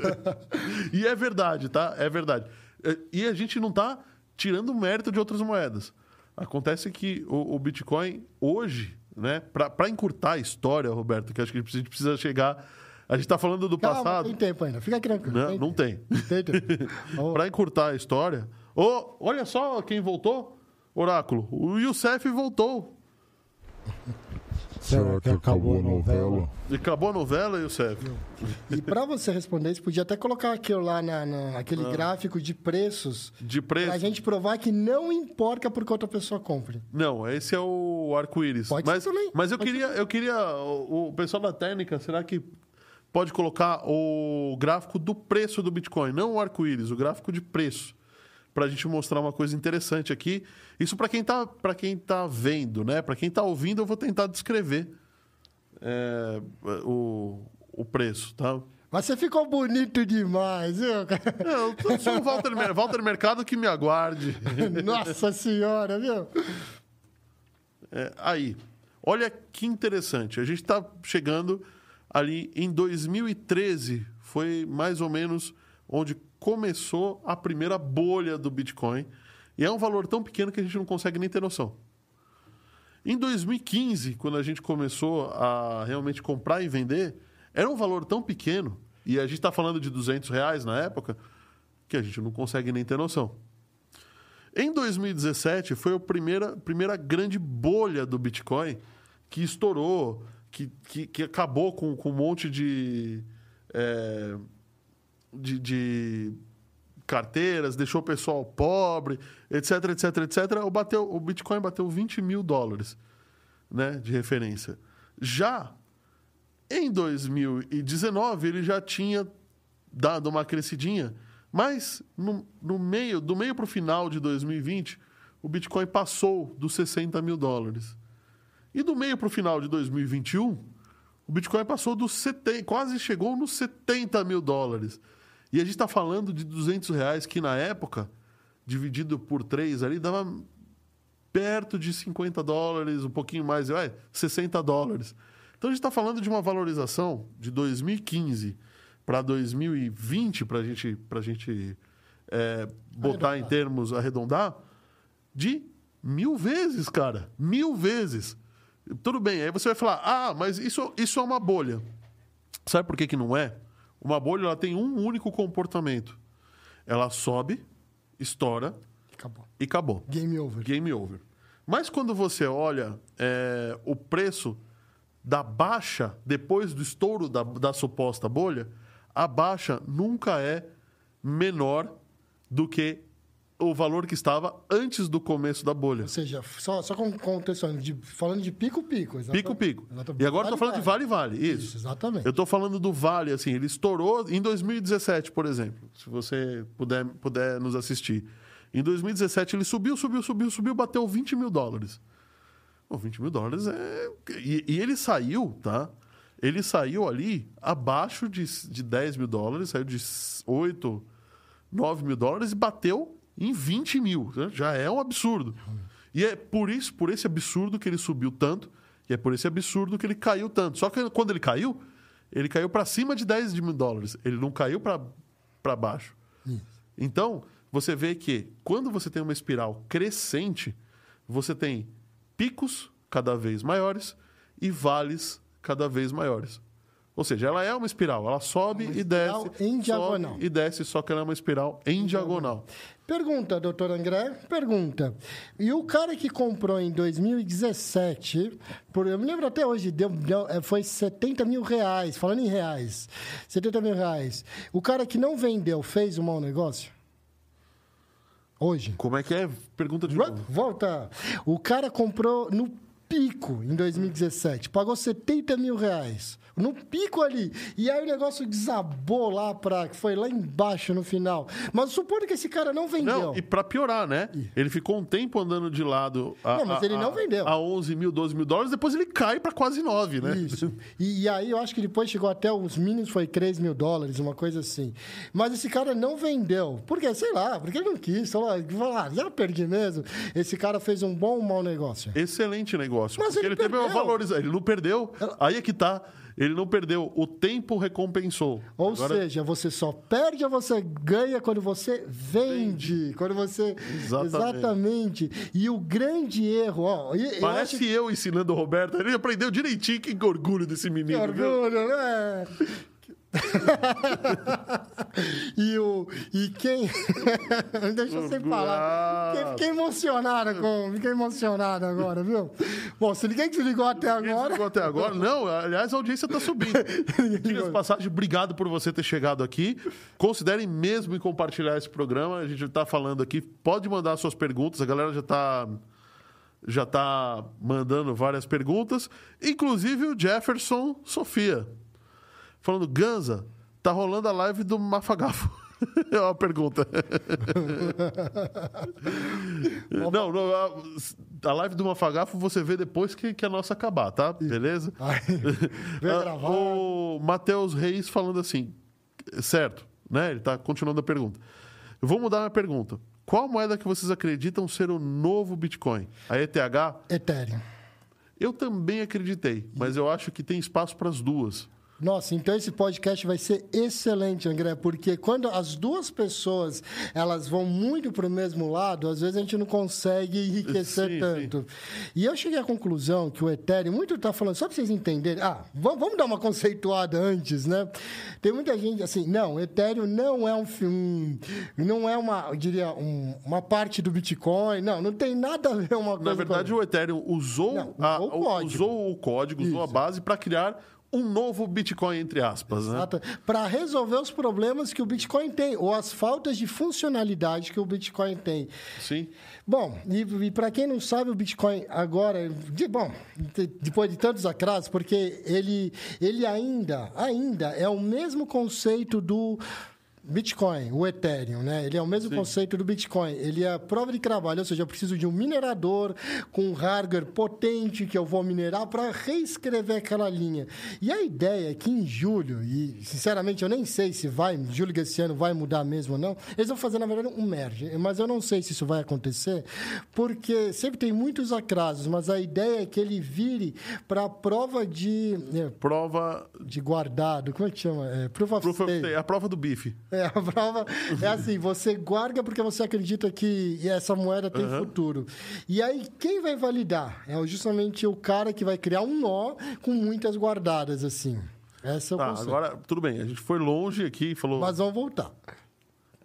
(laughs) e é verdade, tá? É verdade. É, E a gente não tá tirando mérito de outras moedas. Acontece que o, o Bitcoin, hoje, né? Para encurtar a história, Roberto, que acho que a gente precisa chegar. A gente tá falando do Calma, passado. tem tempo ainda. Fica tranquilo. Não, não tem. Tem Para (laughs) encurtar a história. Ô, olha só quem voltou, Oráculo. O Youssef voltou. Será que acabou a novela? E acabou a novela, Youssef? E para você responder isso, podia até colocar aquilo lá na, na- aquele Ah. gráfico de preços. De Pra preço. gente provar que não importa porque outra pessoa compre. Não, esse é o arco-íris. Pode mas, ser também, Mas eu pode queria, eu queria. O, o pessoal da técnica, será que pode colocar o gráfico do preço do Bitcoin? Não o arco-íris, o gráfico de preço. Pra gente mostrar uma coisa interessante aqui. Isso para quem tá, para quem tá vendo, né? Para quem tá ouvindo, eu vou tentar descrever é, o, o preço, tá? Mas você ficou bonito demais, viu? (laughs) cara? Eu tô- sou o Walter, Mer- Walter Mercado que me aguarde. (laughs) Nossa senhora, viu? É, aí, olha que interessante. A gente está chegando ali em 2013, foi mais ou menos onde começou a primeira bolha do Bitcoin. E é um valor tão pequeno que a gente não consegue nem ter noção. Em 2015, quando a gente começou a realmente comprar e vender, era um valor tão pequeno, e a gente está falando de 200 reais na época, que a gente não consegue nem ter noção. Em 2017 foi a primeira, primeira grande bolha do Bitcoin que estourou, que, que, que acabou com, com um monte de, é, de, de carteiras, deixou o pessoal pobre, etc, etc, etc. O, bateu, o Bitcoin bateu 20 mil dólares né, de referência. Já em 2019 ele já tinha dado uma crescidinha, mas no, no meio, do meio para o final de 2020, o Bitcoin passou dos 60 mil dólares. E do meio para o final de 2021, o Bitcoin passou dos 70, quase chegou nos 70 mil dólares. E a gente está falando de 200 reais que na época, dividido por três ali, dava perto de 50 dólares, um pouquinho mais, vai, 60 dólares. Então a gente está falando de uma valorização de 2015 para 2020, para gente, a gente é, botar em termos, arredondar, de mil vezes, cara. Mil vezes. Tudo bem, aí você vai falar, ah, mas isso, isso é uma bolha. Sabe por que, que não é? Uma bolha ela tem um único comportamento. Ela sobe, estoura Acabou. e acabou. Game over. Game over. Mas quando você olha é, o preço da baixa depois do estouro da, da suposta bolha, a baixa nunca é menor do que o valor que estava antes do começo da bolha. Ou seja, só, só com contextualizando, de, falando de pico-pico. Pico, pico. E agora eu tô falando de vale-vale. Isso. Isso, exatamente. Eu tô falando do vale, assim, ele estourou em 2017, por exemplo. Se você puder, puder nos assistir. Em 2017 ele subiu, subiu, subiu, subiu, bateu 20 mil dólares. Pô, 20 mil dólares é. E, e, ele saiu, tá? Ele saiu ali abaixo de, de 10 mil dólares, saiu de 8, 9 mil dólares e bateu em 20 mil. Né? Já é um absurdo. E é por isso, por esse absurdo que ele subiu tanto, e é por esse absurdo que ele caiu tanto. Só que quando ele caiu, ele caiu para cima de 10 mil dólares. Ele não caiu para baixo. Isso. Então, você vê que quando você tem uma espiral crescente, você tem picos cada vez maiores e vales cada vez maiores. Ou seja, ela é uma espiral, ela sobe uma e desce. Em diagonal. e desce, só que ela é uma espiral em, em diagonal. Pergunta, doutor André, pergunta. E o cara que comprou em 2017, por, eu me lembro até hoje, deu, deu, é, foi 70 mil reais, falando em reais, 70 mil reais. O cara que não vendeu fez um mau negócio? Hoje. Como é que é? Pergunta de novo. Volta. O cara comprou no pico em 2017, pagou 70 mil reais no pico ali. E aí o negócio desabou lá para foi lá embaixo no final. Mas supondo que esse cara não vendeu. Não, e para piorar, né? Ele ficou um tempo andando de lado. A, não, mas ele não a, vendeu. A 11 mil, 12 mil dólares, depois ele cai para quase 9, né? Isso. (laughs) E, e, aí eu acho que depois chegou até os mínimos, foi 3 mil dólares, uma coisa assim. Mas esse cara não vendeu. Por quê? Sei lá, porque ele não quis. Falou, ah, já perdi mesmo. Esse cara fez um bom ou mau negócio. Excelente negócio. Mas ele, ele teve uma valorização. Ele não perdeu. Aí é que tá. Ele não perdeu, o tempo recompensou. Ou Agora... seja, você só perde ou você ganha quando você vende. vende. Quando você. Exatamente. Exatamente. E o grande erro, ó. Parece eu, acho... eu ensinando o Roberto. Ele aprendeu direitinho. Que orgulho desse menino. Que orgulho, viu? né? (laughs) e, o, e quem. (laughs) Deixa eu sem falar. Fiquei, fiquei, emocionado com. Fiquei emocionado agora, viu? Bom, se ninguém desligou até agora. Desligou até agora? Não, aliás, a audiência está subindo. (laughs) Diga de passagem, obrigado por você ter chegado aqui. Considerem mesmo em compartilhar esse programa. A gente está falando aqui. Pode mandar suas perguntas, a galera já está já está mandando várias perguntas, inclusive o Jefferson Sofia falando, Ganza, tá rolando a live do Mafagafo. (laughs) É uma pergunta. (laughs) não, não a, live do Mafagafo você vê depois que, que a nossa acabar, tá? Beleza? (laughs) Ah, o Matheus Reis falando assim, certo, né? Ele tá continuando a pergunta. Eu vou mudar minha pergunta. Qual moeda que vocês acreditam ser o novo Bitcoin? A ETH? Ethereum. Eu também acreditei, mas eu acho que tem espaço para as duas. Nossa, então esse podcast vai ser excelente, André, porque quando as duas pessoas elas vão muito para o mesmo lado, às vezes a gente não consegue enriquecer sim, tanto. Sim. E eu cheguei à conclusão que o Ethereum, muito está falando, só para vocês entenderem, ah, vamos dar uma conceituada antes, né? Tem muita gente assim, não, o Ethereum não é um, um não é uma, eu diria, um, uma parte do Bitcoin, não, não tem nada a ver uma coisa. Na verdade, o Ethereum usou, não, usou, a, o código. usou o código, usou a base para criar um novo Bitcoin, entre aspas. Né? Exato. Né? Para resolver os problemas que o Bitcoin tem, ou as faltas de funcionalidade que o Bitcoin tem. Sim. Bom, e, e para quem não sabe, o Bitcoin agora, de, bom, de, depois de tantos atrasos, porque ele, ele ainda, ainda é o mesmo conceito do Bitcoin, o Ethereum, né? Ele é o mesmo conceito do Bitcoin. Ele é prova de trabalho, ou seja, eu preciso de um minerador com um hardware potente que eu vou minerar para reescrever aquela linha. E a ideia é que em julho, e sinceramente eu nem sei se vai, julho desse ano vai mudar mesmo ou não, eles vão fazer, na verdade, um merge. Mas eu não sei se isso vai acontecer, porque sempre tem muitos atrasos, mas a ideia é que ele vire para prova de, é, Prova. de guardado, como é que chama? É, proof of Proof of a prova do bife. (laughs) É, a prova é assim, você guarda porque você acredita que essa moeda tem futuro. E aí, quem vai validar? É justamente o cara que vai criar um nó com muitas guardadas, assim. Essa é o Tá, conceito. agora, tudo bem. A gente foi longe aqui e falou. Mas vamos voltar.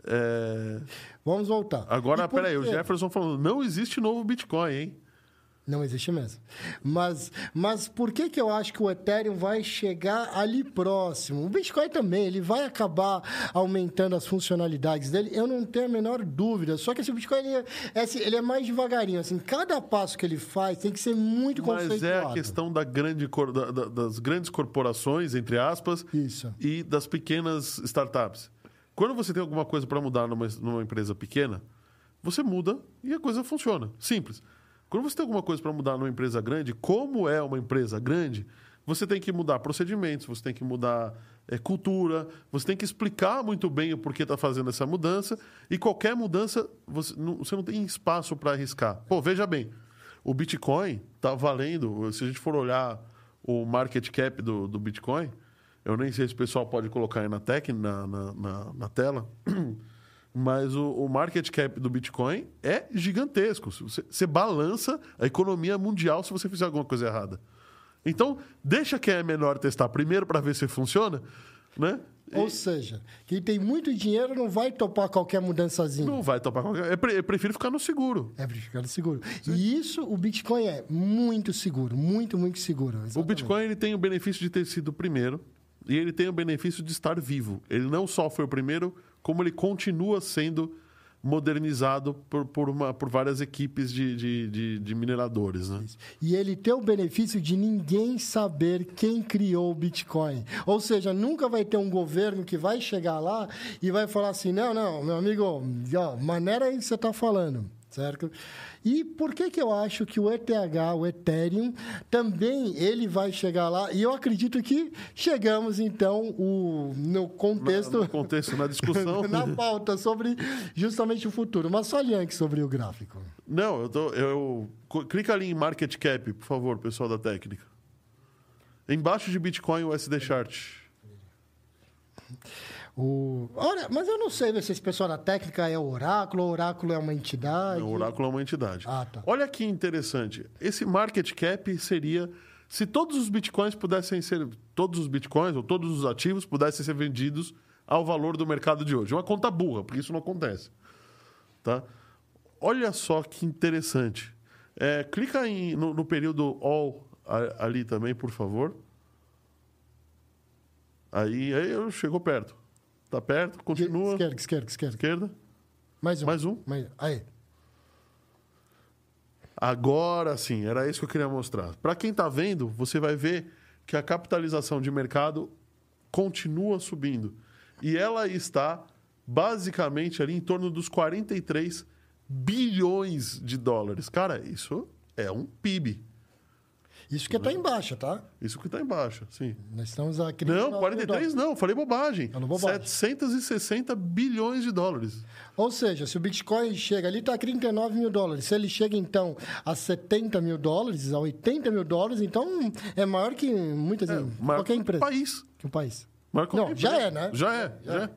é, Vamos voltar. Agora, peraí, o? Jefferson falando, não existe novo Bitcoin, hein? Não existe mesmo. Mas, mas por que, que eu acho que o Ethereum vai chegar ali próximo? O Bitcoin também, ele vai acabar aumentando as funcionalidades dele, eu não tenho a menor dúvida. Só que esse Bitcoin ele é, é assim, ele é mais devagarinho. Assim, cada passo que ele faz tem que ser muito Mas conceituado. é a questão da grande da- das grandes corporações, entre aspas, Isso. e das pequenas startups. Quando você tem alguma coisa para mudar numa, numa empresa pequena, você muda e a coisa funciona. Simples. Quando você tem alguma coisa para mudar numa empresa grande, como é uma empresa grande, você tem que mudar procedimentos, você tem que mudar é, cultura, você tem que explicar muito bem o porquê está fazendo essa mudança. E qualquer mudança, você não, você não tem espaço para arriscar. Pô, veja bem, o Bitcoin está valendo, se a gente for olhar o market cap do, do Bitcoin, eu nem sei se o pessoal pode colocar aí na, tec, na, na, na, na tela, (clears throat) mas o, o market cap do Bitcoin é gigantesco. Você, você balança a economia mundial se você fizer alguma coisa errada. Então, deixa quem é menor testar primeiro para ver se funciona, né? Ou seja, quem tem muito dinheiro não vai topar qualquer mudançazinha. Não vai topar qualquer... Eu pre- eu prefiro ficar no seguro. É para ficar seguro. E isso, o Bitcoin é muito seguro. Muito, muito seguro. O Exatamente. Bitcoin ele tem o benefício de ter sido o primeiro e ele tem o benefício de estar vivo. Ele não só foi o primeiro, como ele continua sendo modernizado por, por, uma, por várias equipes de, de, de, de mineradores. Né? E ele tem o benefício de ninguém saber quem criou o Bitcoin. Ou seja, nunca vai ter um governo que vai chegar lá e vai falar assim: não, não, meu amigo, ó, maneira aí que você está falando. Certo? E por que, que eu acho que o ETH, o Ethereum, também ele vai chegar lá? E eu acredito que chegamos, então, o, no contexto. No contexto, na discussão. (laughs) na pauta sobre justamente o futuro. Mas só Yankee sobre o gráfico. Não, eu, tô, eu clica ali em market cap, por favor, pessoal da técnica. Embaixo de Bitcoin, o SD chart. O... Olha, mas eu não sei se esse pessoal da técnica é o oráculo, o oráculo é uma entidade. O oráculo é uma entidade. Ah, tá. Olha que interessante. Esse market cap seria se todos os bitcoins pudessem ser todos os bitcoins ou todos os ativos pudessem ser vendidos ao valor do mercado de hoje. Uma conta burra, porque isso não acontece. Tá? Olha só que interessante. É, clica em- no, no período all ali também, por favor. Aí, aí eu- chegou perto. Tá perto, continua. Esquerda, esquerda, esquerda. Esquerda. Mais um. Mais um. Mais... Aí. Agora sim, era isso que eu queria mostrar. Para quem está vendo, você vai ver que a capitalização de mercado continua subindo. E ela está basicamente ali em torno dos 43 bilhões de dólares. Cara, isso é um PIB. Isso que está em baixa, tá? Isso que está embaixo, sim. Nós estamos aqui. Não, 43 não, falei bobagem. Falou bobagem. 760 bilhões de dólares. Ou seja, se o Bitcoin chega ali, está a 39 mil dólares. Se ele chega, então, a 70 mil dólares, a 80 mil dólares, então é maior que muitas É, maior qualquer que o empresa. país. Que um país. Maior que Não, qualquer já empresa. é, né? Já é, já é.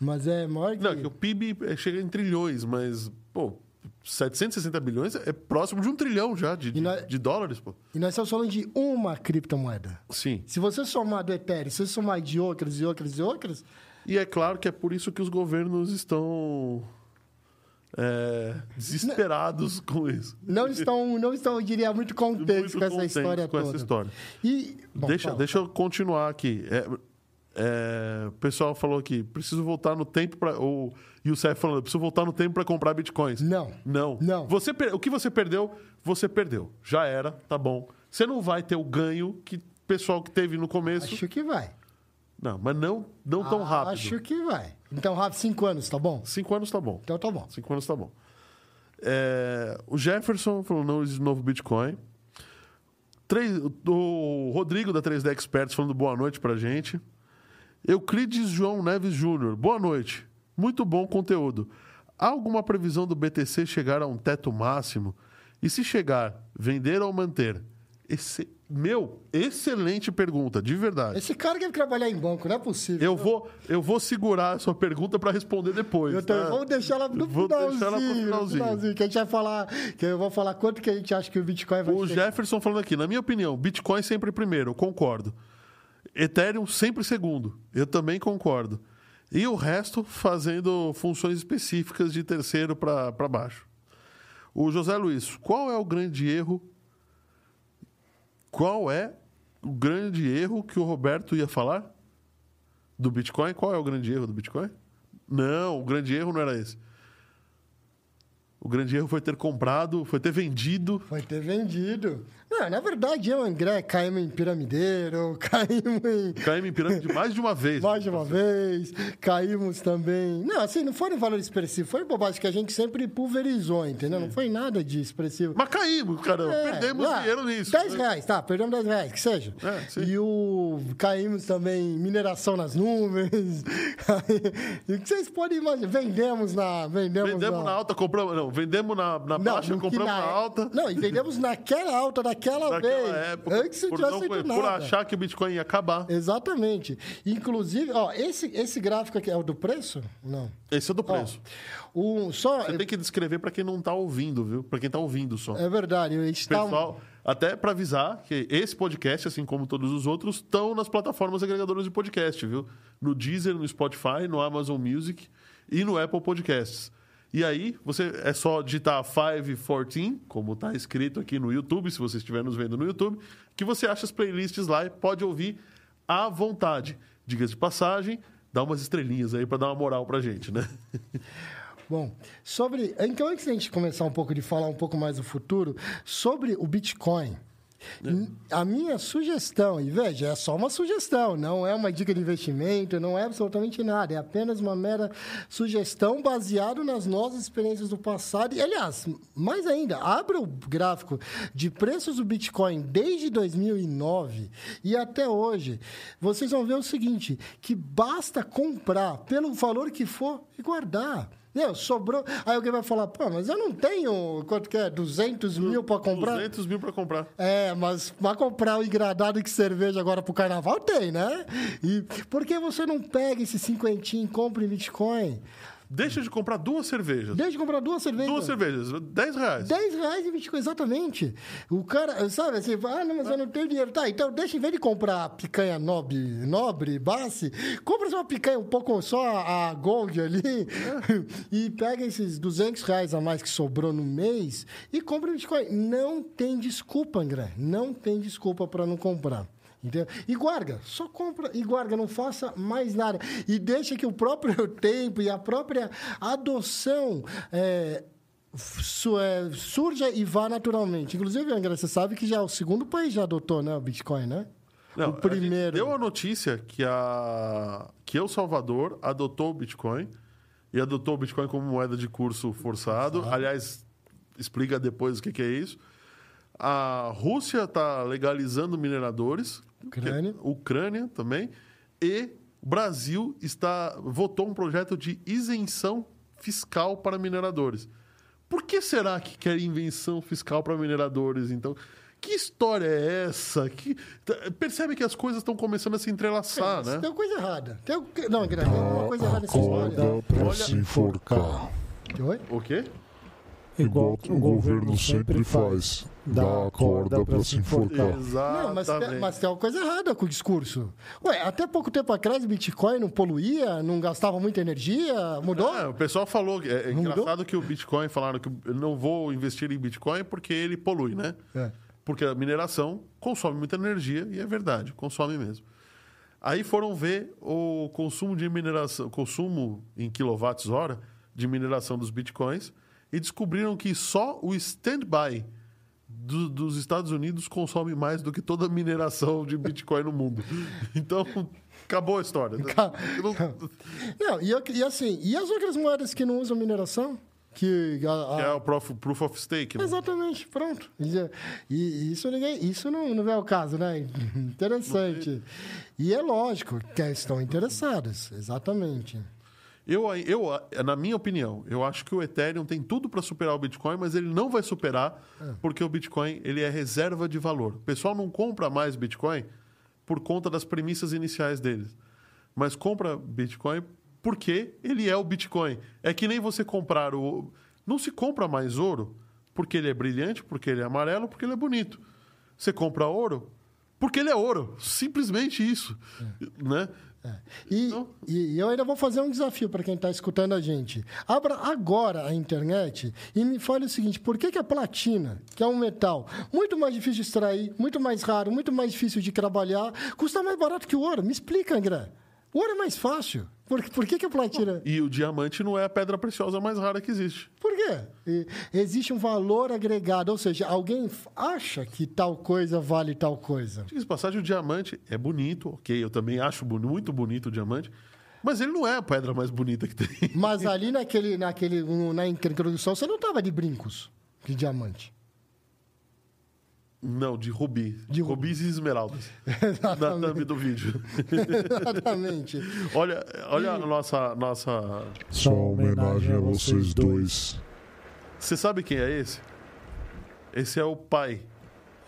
Mas é maior que. Não, que o PIB é- chega em trilhões, mas, pô, 760 bilhões é próximo de um trilhão já de, de, nós- de dólares, pô. E nós estamos falando de uma criptomoeda. Sim. Se você somar do Ethereum, se você somar de outras e outras e outras, E é claro que é por isso que os governos estão é, desesperados com isso. não estão, não estão, eu diria, muito contentes Muito com essa história com toda. essa história. E, bom, deixa, fala. deixa eu continuar aqui. É, é, o pessoal falou aqui, preciso voltar no tempo para o Youssef falando, preciso voltar no tempo para comprar bitcoins. Não. Não. Não. Você o que você perdeu, você perdeu. Já era, tá bom. Você não vai ter o ganho que o pessoal que teve no começo. Acho que vai. Não, mas não, não tão Ah, rápido. Acho que vai. Então, rápido, cinco anos, tá bom? Cinco anos tá bom. Então tá bom. Cinco anos tá bom. É, o Jefferson falou não existe novo Bitcoin. Três- o Rodrigo da 3D Experts falando boa noite pra gente. Euclides João Neves Júnior, boa noite. Muito bom conteúdo. Há alguma previsão do BTC chegar a um teto máximo? E se chegar, vender ou manter? Esse, meu, excelente pergunta, de verdade. Esse cara quer trabalhar em banco, não é possível. Eu vou, eu vou segurar a sua pergunta para responder depois. Eu tá? vou deixar ela no Vou finalzinho, deixar ela pro no finalzinho. finalzinho, que a gente vai falar, que eu vou falar quanto que a gente acha que o Bitcoin vai O. Jefferson falando aqui, na minha opinião, Bitcoin sempre primeiro, eu concordo. Ethereum sempre segundo, eu também concordo. E o resto fazendo funções específicas de terceiro para baixo. O José Luiz, qual é o grande erro? Qual é o grande erro que o Roberto ia falar? Do Bitcoin? Qual é o grande erro do Bitcoin? Não, o grande erro não era esse. O grande erro foi ter comprado, foi ter vendido Foi ter vendido. Na verdade, eu André caímos em piramideiro, (laughs) caímos em. Caímos em pirâmide mais de uma vez. Mais de uma vez, caímos também. Não, assim, não foram valores expressivos, foi bobagem que a gente sempre pulverizou, entendeu? Não foi nada de expressivo. Mas caímos, caramba. É, Perdemos lá, dinheiro nisso. 10 né? reais, tá, perdemos 10 reais, que seja. É, sim. e o caímos também em mineração nas nuvens. (laughs) e o que vocês podem imaginar? Vendemos na. Vendemos, Vendemos na alta, compramos. Não, vendemos na, na Não, baixa, compramos na- na alta. Não, e vendemos naquela alta daquela Naquela vez. época. antes por, não- por nada. achar que o Bitcoin ia acabar. Exatamente. Inclusive, ó, esse, esse gráfico aqui é o do preço? Não. Esse é do Ó, preço. o, só. Você tem que descrever para quem não tá ouvindo, viu? Para quem tá ouvindo só. É verdade, a gente tá- Pessoal, até para avisar que esse podcast, assim como todos os outros, estão nas plataformas agregadoras de podcast, viu? No Deezer, no Spotify, no Amazon Music e no Apple Podcasts. E aí, você é só digitar 514, como está escrito aqui no YouTube, se você estiver nos vendo no YouTube, que você acha as playlists lá e pode ouvir à vontade. Diga-se de passagem, dá umas estrelinhas aí para dar uma moral pra gente, né? (laughs) Bom, sobre. Então, antes da gente começar um pouco de falar um pouco mais do futuro, sobre o Bitcoin. N- A minha sugestão, e veja, é só uma sugestão, não é uma dica de investimento, não é absolutamente nada, é apenas uma mera sugestão baseada nas nossas experiências do passado. E, aliás, mais ainda, abra o gráfico de preços do Bitcoin desde 2009 e até hoje. Vocês vão ver o seguinte: que basta comprar pelo valor que for e guardar. Meu, sobrou. Aí alguém vai falar, pô, mas eu não tenho, quanto que é? 200 mil para comprar? 200 mil para comprar. É, mas para comprar o engradado de cerveja agora pro carnaval tem, né? E por que você não pega esse cinquentinho e compra em Bitcoin? Deixa de comprar duas cervejas. Deixa de comprar duas cervejas. Duas cervejas, 10 reais. 10 reais em Bitcoin, exatamente. O cara, sabe, assim, ah, não, mas eu não tenho dinheiro. Tá, então deixa, em vez de comprar picanha nobre, nobre, base, compra só uma picanha um pouco, só a Gold ali, (laughs) e pega esses 200 reais a mais que sobrou no mês e compra Bitcoin. Não tem desculpa, André. Não tem desculpa para não comprar. Entendeu? E guarda, só compra e guarda, não faça mais nada. E deixa que o próprio (laughs) tempo e a própria adoção é, é, surja e vá naturalmente. Inclusive, André, você sabe que já o segundo país já adotou né, o Bitcoin, né? Não, o a primeiro. deu a notícia que, a, que El Salvador adotou o Bitcoin e adotou o Bitcoin como moeda de curso forçado. Aliás, explica depois o que, que é isso. A Rússia está legalizando mineradores. Ucrânia. Que- Ucrânia também. E o Brasil está, votou um projeto de isenção fiscal para mineradores. Por que será que quer invenção fiscal para mineradores, então? Que história é essa? Que... t- Percebe que as coisas estão começando a se entrelaçar, né? Tem uma coisa errada. Tem, um- não, André, tem uma coisa errada nessa história. Pra Olha- se enforcar. Oi? O quê? Igual o governo sempre faz. Dá a corda pra se enforcar. Não, mas tem, mas tem uma coisa errada com o discurso. Ué, até pouco tempo atrás, o Bitcoin não poluía, não gastava muita energia, mudou? É, o pessoal falou. que- É, é Não mudou? engraçado que o Bitcoin falaram que eu não vou investir em Bitcoin porque ele polui, né? É. Porque a mineração consome muita energia e é verdade, consome mesmo. Aí foram ver o consumo de mineração, consumo em quilowatts-hora de mineração dos bitcoins e descobriram que só o standby do, dos Estados Unidos consome mais do que toda a mineração de bitcoin no mundo. (laughs) Então, Acabou a história. (laughs) Não- e, e assim, e as outras moedas que não usam mineração? Que, a- a- que é o prof- Proof of Stake. né? Exatamente, pronto. E, e isso ninguém, isso não, não é o caso, né? (laughs) Interessante. E é lógico que estão interessados, exatamente. Eu, eu, na minha opinião, eu acho que o Ethereum tem tudo para superar o Bitcoin, mas ele não vai superar porque o Bitcoin ele é reserva de valor. O pessoal não compra mais Bitcoin por conta das premissas iniciais deles, mas compra Bitcoin porque ele é o Bitcoin. É que nem você comprar o. Não se compra mais ouro porque ele é brilhante, porque ele é amarelo, porque ele é bonito. Você compra ouro porque ele é ouro. Simplesmente isso. Né? É. E, Então- e eu ainda vou fazer um desafio para quem está escutando a gente. Abra agora a internet e me fale o seguinte: por que, que a platina, que é um metal muito mais difícil de extrair, muito mais raro, muito mais difícil de trabalhar, custa mais barato que o ouro? Me explica, André. O ouro é mais fácil. Por, por que, que a platina. E o diamante não é a pedra preciosa mais rara que existe. Por quê? E existe um valor agregado, ou seja, alguém acha que tal coisa vale tal coisa. De passagem, o diamante é bonito, ok. Eu também acho muito bonito o diamante. Mas ele não é a pedra mais bonita que tem. Mas (laughs) ali naquele, naquele, na introdução você não estava de brincos de diamante. Não, de rubi. De rubi. rubis e esmeraldas. (laughs) Na thumb do vídeo. Exatamente. (laughs) olha olha a nossa, nossa. Só uma homenagem a vocês dois. Você sabe quem é esse? Esse é o pai.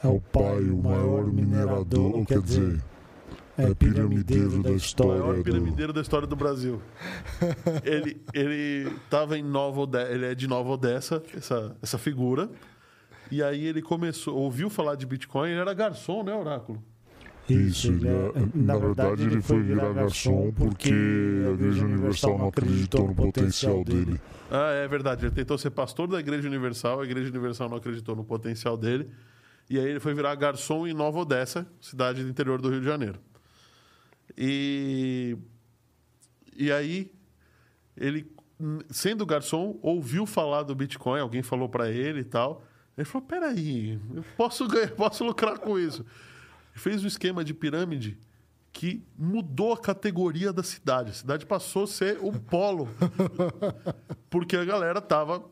É o pai, o maior minerador, quer dizer, é piramideiro da O história maior do... piramideiro da história do Brasil. (laughs) ele ele estava em Nova Odessa, ele é de Nova Odessa, essa, essa figura. E aí ele começou, ouviu falar de Bitcoin, ele era garçom, né, Oráculo? Isso, ele é- na verdade ele foi virar garçom porque a Igreja Universal não acreditou no potencial dele. Ah, é verdade. Ele tentou ser pastor da Igreja Universal, a Igreja Universal não acreditou no potencial dele. E aí ele foi virar garçom em Nova Odessa, cidade do interior do Rio de Janeiro. E, e aí ele, sendo garçom, ouviu falar do Bitcoin, alguém falou para ele e tal. Ele falou: peraí, eu posso ganhar, (laughs) posso lucrar com isso. Fez um esquema de pirâmide que mudou a categoria da cidade. A cidade passou a ser o polo (laughs) porque a galera tava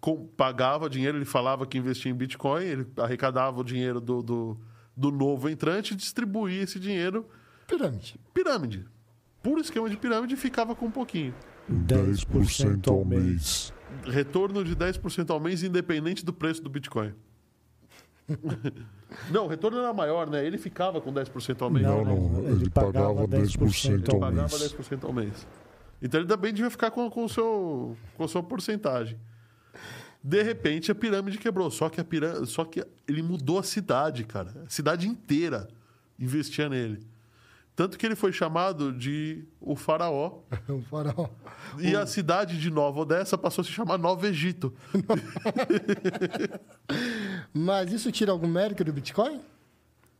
com- pagava dinheiro, ele falava que investia em Bitcoin, ele arrecadava o dinheiro do, do, do novo entrante e distribuía esse dinheiro Pirâmide. pirâmide. Puro esquema de pirâmide e ficava com um pouquinho. 10% ao mês. Retorno de 10% ao mês, independente do preço do Bitcoin. (laughs) não, o retorno era maior, né? Ele ficava com 10% ao mês. Não, não, ele pagava 10% ao pagava mês. 10% ao mês. Então ele também devia ficar com, com, o seu, com a sua porcentagem. De repente a pirâmide quebrou. Só que, a pirâmide, só que ele mudou a cidade, cara. A cidade inteira investia nele. Tanto que ele foi chamado de o faraó. (laughs) O farol. E a cidade de Nova Odessa passou a se chamar Nova Egito. (laughs) Mas isso tira algum mérito do Bitcoin?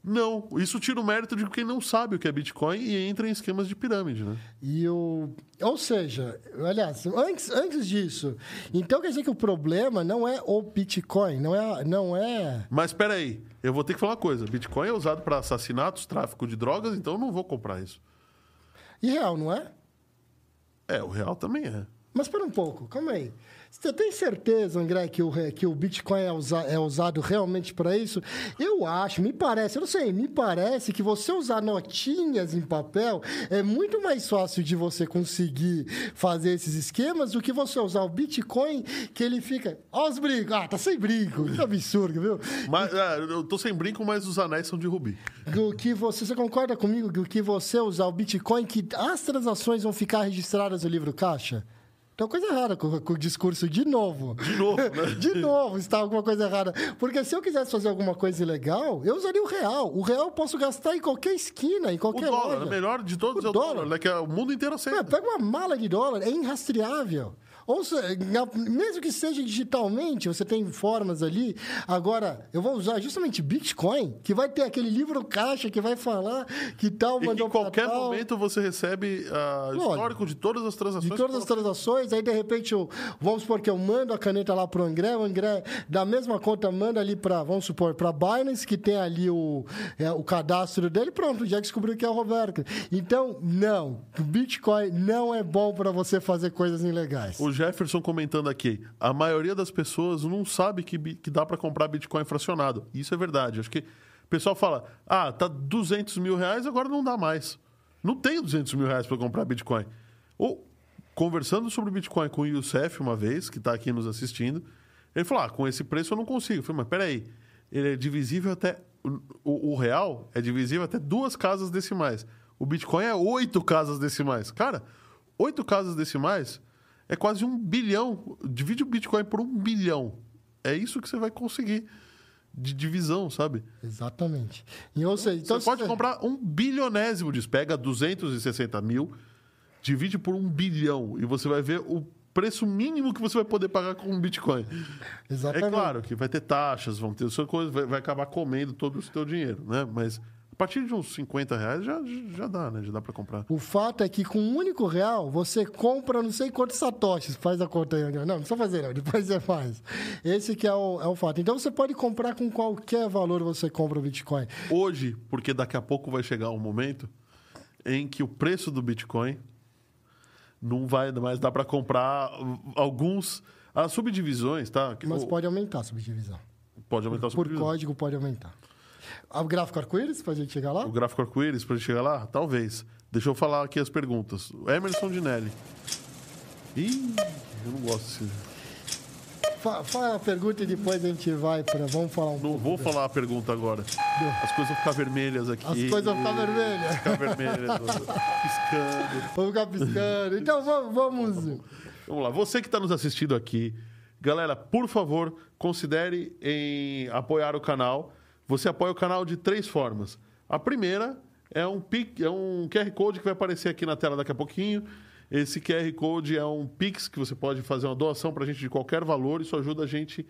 Não, isso tira o mérito de quem não sabe o que é Bitcoin e entra em esquemas de pirâmide, né? E o... Ou seja, aliás, antes, antes disso, então quer dizer que o problema não é o Bitcoin, não é... Não é... Mas espera aí, eu vou ter que falar uma coisa. Bitcoin é usado para assassinatos, tráfico de drogas, então eu não vou comprar isso. E real, não é? É, o real também é. Mas espera um pouco, calma aí. Você tem certeza, André, que o, que o Bitcoin é, usa- é usado realmente para isso? Eu acho, me parece, eu não sei, me parece que você usar notinhas em papel é muito mais fácil de você conseguir fazer esses esquemas do que você usar o Bitcoin, que ele fica. Ó, os brincos. Ah, tá sem brinco. Que absurdo, viu? Mas é, eu tô sem brinco, mas os anéis são de rubi. Do que você, você concorda comigo do que você usar o Bitcoin, que as transações vão ficar registradas no livro caixa? Tem coisa errada com, com o discurso de novo. De novo, né? (laughs) De novo, está alguma coisa errada. Porque se eu quisesse fazer alguma coisa ilegal, eu usaria o real. O real eu posso gastar em qualquer esquina, em O qualquer dólar, loja. o melhor de todos O é o dólar. dólar, né? Que é o mundo inteiro aceita. pega uma mala de dólar, é irrastreável. Ou seja, mesmo que seja digitalmente, você tem formas ali. Agora, eu vou usar justamente Bitcoin, que vai ter aquele livro caixa que vai falar que tal E que mandou em qualquer tal. momento você recebe ah, histórico de todas as transações. De todas as transações, aí de repente, eu, vamos supor que eu mando a caneta lá pro André, o André, da mesma conta, manda ali para, vamos supor, para Binance, que tem ali o, é, o cadastro dele, pronto, já descobriu que é o Roberto. Então, não, o Bitcoin não é bom para você fazer coisas ilegais. O Jefferson comentando aqui, a maioria das pessoas não sabe que, que dá para comprar Bitcoin fracionado. Isso é verdade. Acho que o pessoal fala, ah, tá 200 mil reais, agora não dá mais. Não tenho 200 mil reais para comprar Bitcoin. Ou, conversando sobre Bitcoin com o Youssef uma vez, que está aqui nos assistindo, ele falou, ah, com esse preço eu não consigo. Eu falei, mas peraí, ele é divisível até... O, o real é divisível até duas casas decimais. O Bitcoin é oito casas decimais. Cara, oito casas decimais é quase um bilhão. Divide o Bitcoin por um bilhão. É isso que você vai conseguir de divisão, sabe? Exatamente. E, ou seja, então, você pode se- comprar um bilionésimo disso. Pega 260 mil, divide por um bilhão e você vai ver o preço mínimo que você vai poder pagar com um Bitcoin. Exatamente. É claro que vai ter taxas, vão ter suas coisas, vai, vai acabar comendo todo o seu dinheiro, né? Mas a partir de uns 50 reais já, já dá, né? Já dá para comprar. O fato é que com um único real, você compra não sei quantos satoshis. Faz a conta aí. Não, não precisa fazer, não. Depois você faz. Esse que é o, é o fato. Então, você pode comprar com qualquer valor você compra o Bitcoin. Hoje, porque daqui a pouco vai chegar um momento em que o preço do Bitcoin não vai mais dar para comprar alguns as subdivisões, tá? Mas O- pode aumentar a subdivisão. pode aumentar a Por subdivisão. código, pode aumentar. O gráfico arco-íris, pra gente chegar lá? O gráfico arco-íris para chegar lá? Talvez. Deixa eu falar aqui as perguntas. O Emerson Dinelli. Ih, eu não gosto desse. Fa- Faz a pergunta e depois a gente vai para. Vamos falar um Não vou falar a pergunta agora. As coisas vão ficar vermelhas aqui. As coisas vão ficar vermelhas. Ficar vermelhas, piscando. (laughs) Vamos ficar piscando. Então vamos. vamos... Vamos lá, você que está nos assistindo aqui, galera, por favor, considere em apoiar o canal. Você apoia o canal de três formas. A primeira é um, pic- é um QR Code que vai aparecer aqui na tela daqui a pouquinho. Esse QR Code é um Pix que você pode fazer uma doação para a gente de qualquer valor. Isso ajuda a gente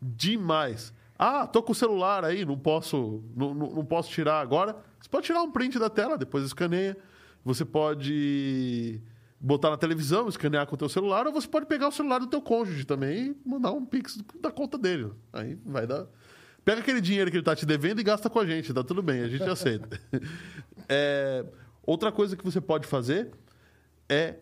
demais. Ah, tô com o celular aí, não posso, não, não, não posso tirar agora. Você pode tirar um print da tela, depois escaneia. Você pode botar na televisão, escanear com o teu celular, ou você pode pegar o celular do teu cônjuge também e mandar um pix da conta dele. Aí vai dar. Pega aquele dinheiro que ele tá te devendo e gasta com a gente, tá tudo bem, a gente aceita. (laughs) É, outra coisa que você pode fazer é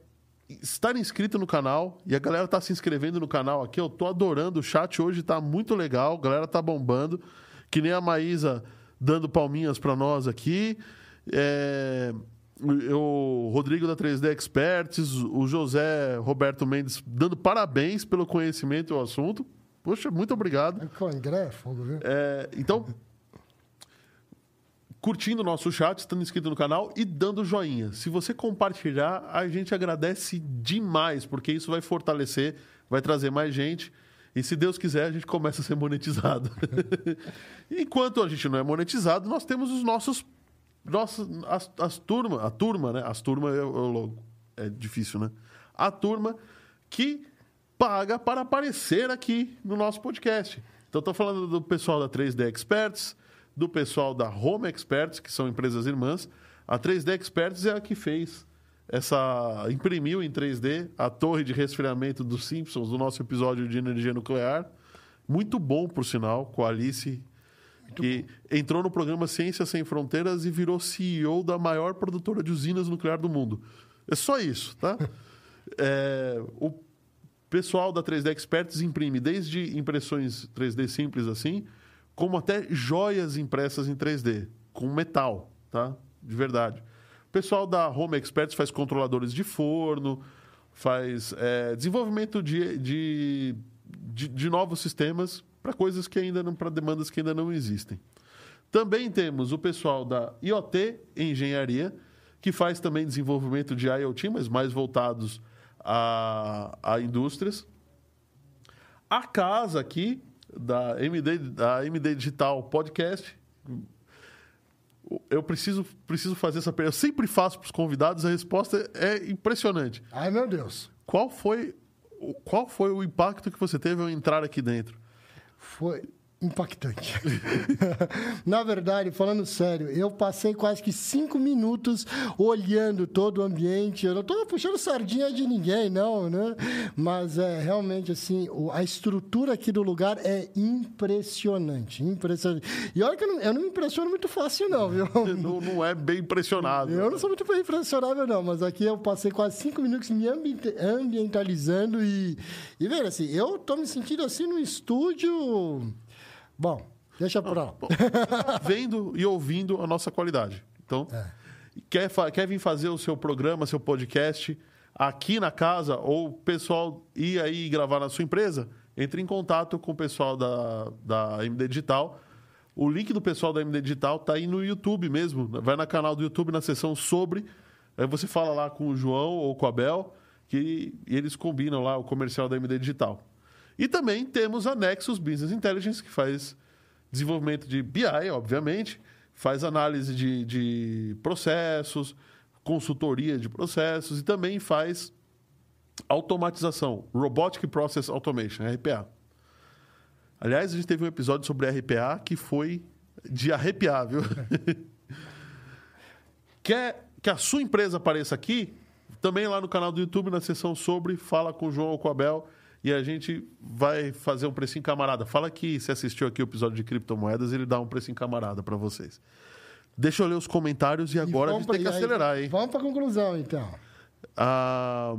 estar inscrito no canal e a galera tá se inscrevendo no canal aqui. Eu tô adorando o chat hoje, tá muito legal, a galera tá bombando. Que nem a Maísa dando palminhas para nós aqui. É, o Rodrigo da 3D Experts, o José Roberto Mendes dando parabéns pelo conhecimento e o assunto. Poxa, muito obrigado. Com o André, fogo, viu? É, então, curtindo o nosso chat, estando inscrito no canal e dando joinha. Se você compartilhar, a gente agradece demais, porque isso vai fortalecer, vai trazer mais gente. E se Deus quiser, a gente começa a ser monetizado. (laughs) Enquanto a gente não é monetizado, nós temos os nossos. nossos as, as turma, a turma, né? As turmas é, o logo. É difícil, né? A turma que paga para aparecer aqui no nosso podcast. Então, estou falando do pessoal da 3D Experts, do pessoal da Home Experts, que são empresas irmãs. A 3D Experts é a que fez essa. imprimiu em 3D a torre de resfriamento dos Simpsons, do nosso episódio de energia nuclear. Muito bom, por sinal, com a Alice, que entrou no programa Ciências Sem Fronteiras e virou CEO da maior produtora de usinas nuclear do mundo. É só isso, tá? (laughs) É, o pessoal da 3D Experts imprime desde impressões 3D simples assim, como até joias impressas em 3D, com metal, tá? De verdade. O pessoal da Home Experts faz controladores de forno, faz é, desenvolvimento de, de, de, de novos sistemas para coisas que ainda não, para demandas que ainda não existem. Também temos o pessoal da IoT Engenharia, que faz também desenvolvimento de IoT, mas mais voltados a, a indústrias. A casa aqui, da MD, da MD Digital Podcast, eu preciso, preciso fazer essa pergunta. Eu sempre faço para os convidados, a resposta é impressionante. Ai, meu Deus. Qual foi o- qual foi o impacto que você teve ao entrar aqui dentro? Foi impactante. (laughs) Na verdade, falando sério, eu passei quase que cinco minutos olhando todo o ambiente. Eu não estou puxando sardinha de ninguém, não, né? Mas é realmente assim, a estrutura aqui do lugar é impressionante, impressionante. E olha que eu não, eu não me impressiono muito fácil, não, viu? (laughs) Não, não é bem impressionável. Eu não sou muito bem impressionável, não, mas aqui eu passei quase cinco minutos me ambientalizando e, e vendo assim, eu tô me sentindo assim no estúdio. Bom, deixa pra lá. Bom, (laughs) vendo e ouvindo a nossa qualidade. Então, quer, fa- quer vir fazer o seu programa, seu podcast aqui na casa, ou o pessoal ir aí gravar na sua empresa, entre em contato com o pessoal da, da MD Digital. O link do pessoal da MD Digital tá aí no YouTube mesmo. Vai na canal do YouTube, na seção sobre. Aí você fala lá com o João ou com a Bel, que e eles combinam lá o comercial da MD Digital. E também temos a Nexus Business Intelligence, que faz desenvolvimento de BI, obviamente, faz análise de, de processos, consultoria de processos e também faz automatização, Robotic Process Automation, RPA. Aliás, a gente teve um episódio sobre RPA que foi de arrepiar, viu? (laughs) Quer que a sua empresa apareça aqui? Também lá no canal do YouTube, na seção sobre, fala com o João ou com a Bel e a gente vai fazer um precinho camarada. Fala que você assistiu aqui o episódio de criptomoedas, ele dá um precinho camarada para vocês. Deixa eu ler os comentários e agora a vamos gente tem que e aí, acelerar, hein? Vamos para a conclusão, então. Ah,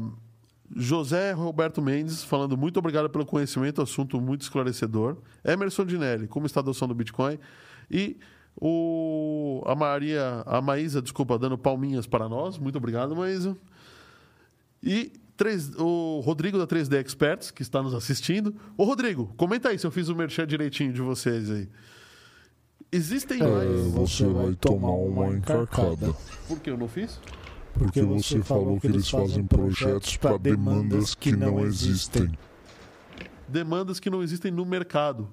José Roberto Mendes falando muito obrigado pelo conhecimento, assunto muito esclarecedor. Emerson Dinelli, como está a adoção do Bitcoin? E o, a Maria, a Maísa, desculpa, dando palminhas para nós. Muito obrigado, Maísa. E três- o Rodrigo da 3D Experts, que está nos assistindo. Ô, Rodrigo, comenta aí se eu fiz o merchan direitinho de vocês aí. Existem É, mais. você vai tomar uma encarcada. Por que eu não fiz? Porque você falou que eles fazem projetos para demandas que não existem. Demandas que não existem no mercado.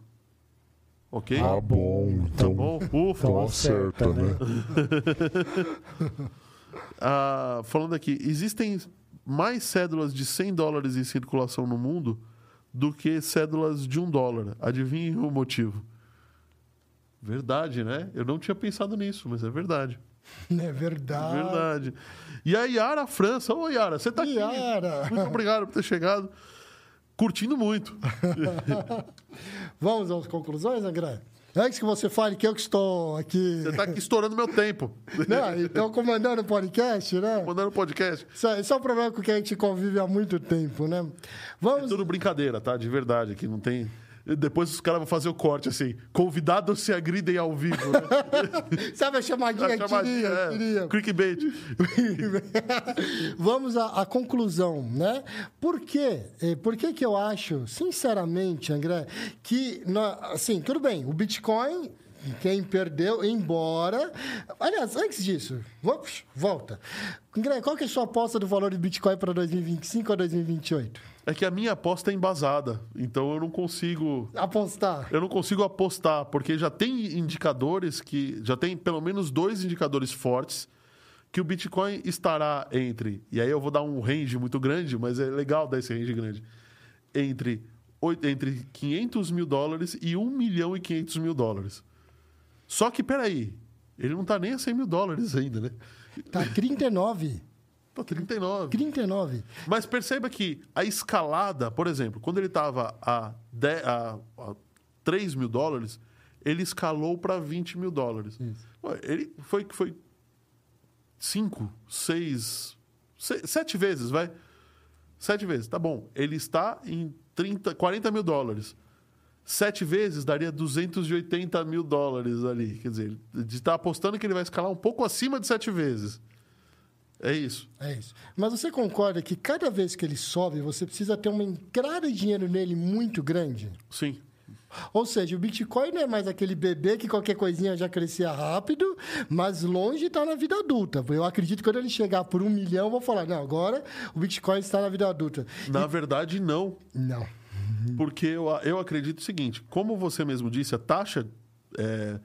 Ok? Ah, bom. Tá Então, bom? Ufa. então acerta, né? (laughs) (laughs) Ah, falando aqui, existem mais cédulas de 100 dólares em circulação no mundo do que cédulas de um dólar. Adivinhe o motivo. Verdade, né? Eu não tinha pensado nisso, mas é verdade. (laughs) É verdade. Verdade. E a Yara França. Ô, Yara, você tá aqui. Yara. Muito obrigado por ter chegado. Curtindo muito. (laughs) Vamos às conclusões, André? Antes que você fale que eu que estou aqui. Você tá aqui estourando meu tempo. (laughs) Não, então comandando o podcast, né? Mandando podcast. Isso é, isso é um problema com que a gente convive há muito tempo, né? É Vamos. tudo brincadeira, tá? De verdade, aqui não tem. Depois os caras vão fazer o corte assim: convidados se agridem ao vivo. Né? (laughs) Sabe a chamadinha A que chamadinha, queria, é, queria. Clickbait. (laughs) Vamos à, à conclusão, né? Por quê? Eh, Por que que eu acho, sinceramente, André, que, nó- assim, tudo bem, o Bitcoin, quem perdeu, embora... Aliás, antes disso, vamos, volta. André, qual que é a sua aposta do valor do Bitcoin para 2025 ou 2028? É que a minha aposta é embasada, então eu não consigo. Apostar. Eu não consigo apostar, porque já tem indicadores que. Já tem pelo menos dois indicadores fortes que o Bitcoin estará entre. E aí eu vou dar um range muito grande, mas é legal dar esse range grande. Entre, entre 500 mil dólares e 1 milhão e 500 mil dólares. Só que, peraí, ele não está nem a 100 mil dólares ainda, né? Tá 39. Tá 39. 39. Mas perceba que a escalada, por exemplo, quando ele estava a, 10 a, a 3 mil dólares, ele escalou para 20 mil dólares. Ué, Ele foi foi 5, 6, 7 vezes, vai? 7 vezes, tá bom. Ele está em 30, 40 mil dólares. Sete vezes daria 280 mil dólares ali. Quer dizer, de estar apostando que ele vai escalar um pouco acima de sete vezes. É isso. É isso. Mas você concorda que cada vez que ele sobe, você precisa ter uma entrada de dinheiro nele muito grande? Sim. Ou seja, o Bitcoin não é mais aquele bebê que qualquer coisinha já crescia rápido, mas longe está na vida adulta. Eu acredito que quando ele chegar por um milhão, eu vou falar, não, agora o Bitcoin está na vida adulta. Na verdade, não. Não. Porque eu, eu acredito o seguinte: como você mesmo disse, a taxa. é,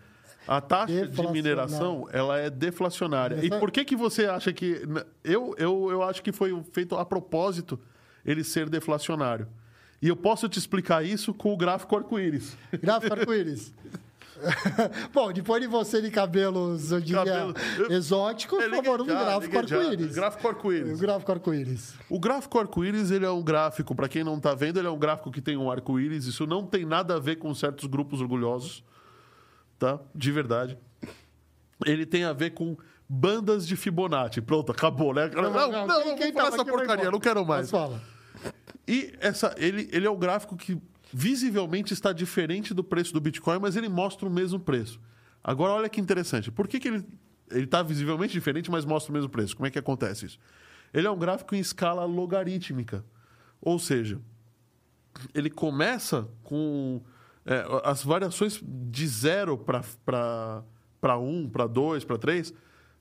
a taxa de mineração ela é deflacionária. E Essa- por que, que você acha que. Eu, eu, eu acho que foi feito a propósito ele ser deflacionário. E eu posso te explicar isso com o gráfico arco-íris. (laughs) Gráfico arco-íris. (laughs) Bom, depois de você de cabelos, eu diria, Cabelo- exóticos, por favor, um gráfico arco-íris. Gráfico arco-íris. O gráfico arco-íris. O gráfico arco-íris, ele é um gráfico, para quem não está vendo, ele é um gráfico que tem um arco-íris. Isso não tem nada a ver com certos grupos orgulhosos, tá? De verdade. Ele tem a ver com bandas de Fibonacci. Pronto, acabou, né? Não, não, não, quem- não quem falar tava essa porcaria, não quero mais. Mas fala. E essa, ele, ele é um gráfico que visivelmente está diferente do preço do Bitcoin, mas ele mostra o mesmo preço. Agora, olha que interessante. Por que, que ele está visivelmente diferente, mas mostra o mesmo preço? Como é que acontece isso? Ele é um gráfico em escala logarítmica. Ou seja, ele começa com é, as variações de 0 para 1, para 2, para 3,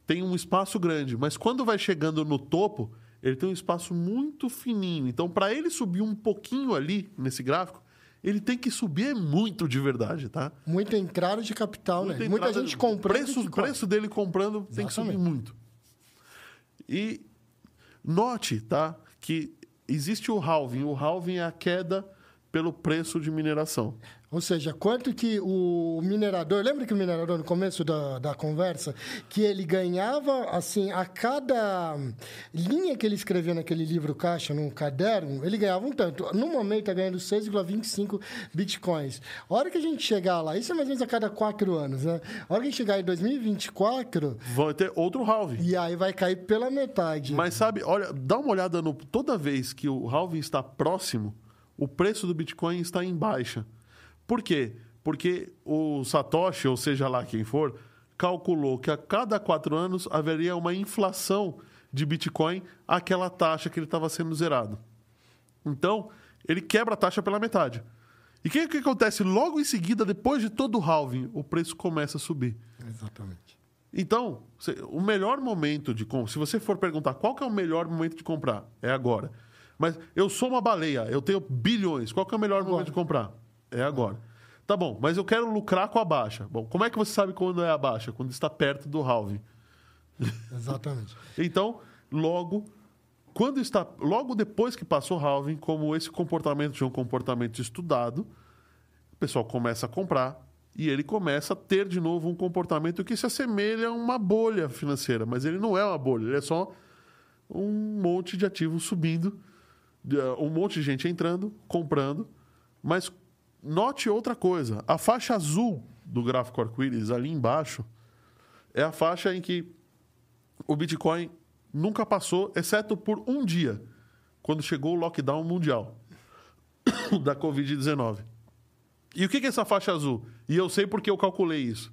tem um espaço grande. Mas quando vai chegando no topo, ele tem um espaço muito fininho. Então, para ele subir um pouquinho ali nesse gráfico, ele tem que subir muito de verdade, tá? Muita entrada de capital, né? Muita Muita entrada- gente comprando. O preço, preço dele comprando tem que subir Exatamente. muito. E note, tá? Que existe o halving. O halving é a queda pelo preço de mineração. Ou seja, quanto que o minerador. Lembra que o minerador, no começo da, da conversa, que ele ganhava, assim, a cada linha que ele escrevia naquele livro caixa, num caderno, ele ganhava um tanto. No momento, está ganhando 6,25 bitcoins. A hora que a gente chegar lá, isso é mais ou menos a cada quatro anos, né? A hora que a gente chegar em 2024, Vai ter outro halving. e aí vai cair pela metade. Mas sabe, olha, dá uma olhada no. Toda vez que o halving está próximo, o preço do Bitcoin está em baixa. Por quê? Porque o Satoshi, ou seja lá quem for, calculou que a cada quatro anos haveria uma inflação de Bitcoin àquela taxa que ele estava sendo zerado. Então, ele quebra a taxa pela metade. E o que, que acontece logo em seguida, depois de todo o halving? O preço começa a subir. Exatamente. Então, o melhor momento de compra, se você for perguntar qual é o melhor momento de comprar, é agora. Mas eu sou uma baleia, eu tenho bilhões, qual é o melhor momento de comprar? É agora. Tá bom, mas eu quero lucrar com a baixa. Bom, como é que você sabe quando é a baixa? Quando está perto do halving. Exatamente. (laughs) Então, logo, quando está, logo depois que passou o halving, como esse comportamento já é um comportamento estudado, o pessoal começa a comprar e ele começa a ter de novo um comportamento que se assemelha a uma bolha financeira, mas ele não é uma bolha, ele é só um monte de ativos subindo, um monte de gente entrando, comprando, mas note outra coisa, a faixa azul do gráfico arco-íris ali embaixo é a faixa em que o Bitcoin nunca passou, exceto por um dia, quando chegou o lockdown mundial (coughs) da Covid-19. E o que é essa faixa azul? E eu sei porque eu calculei isso.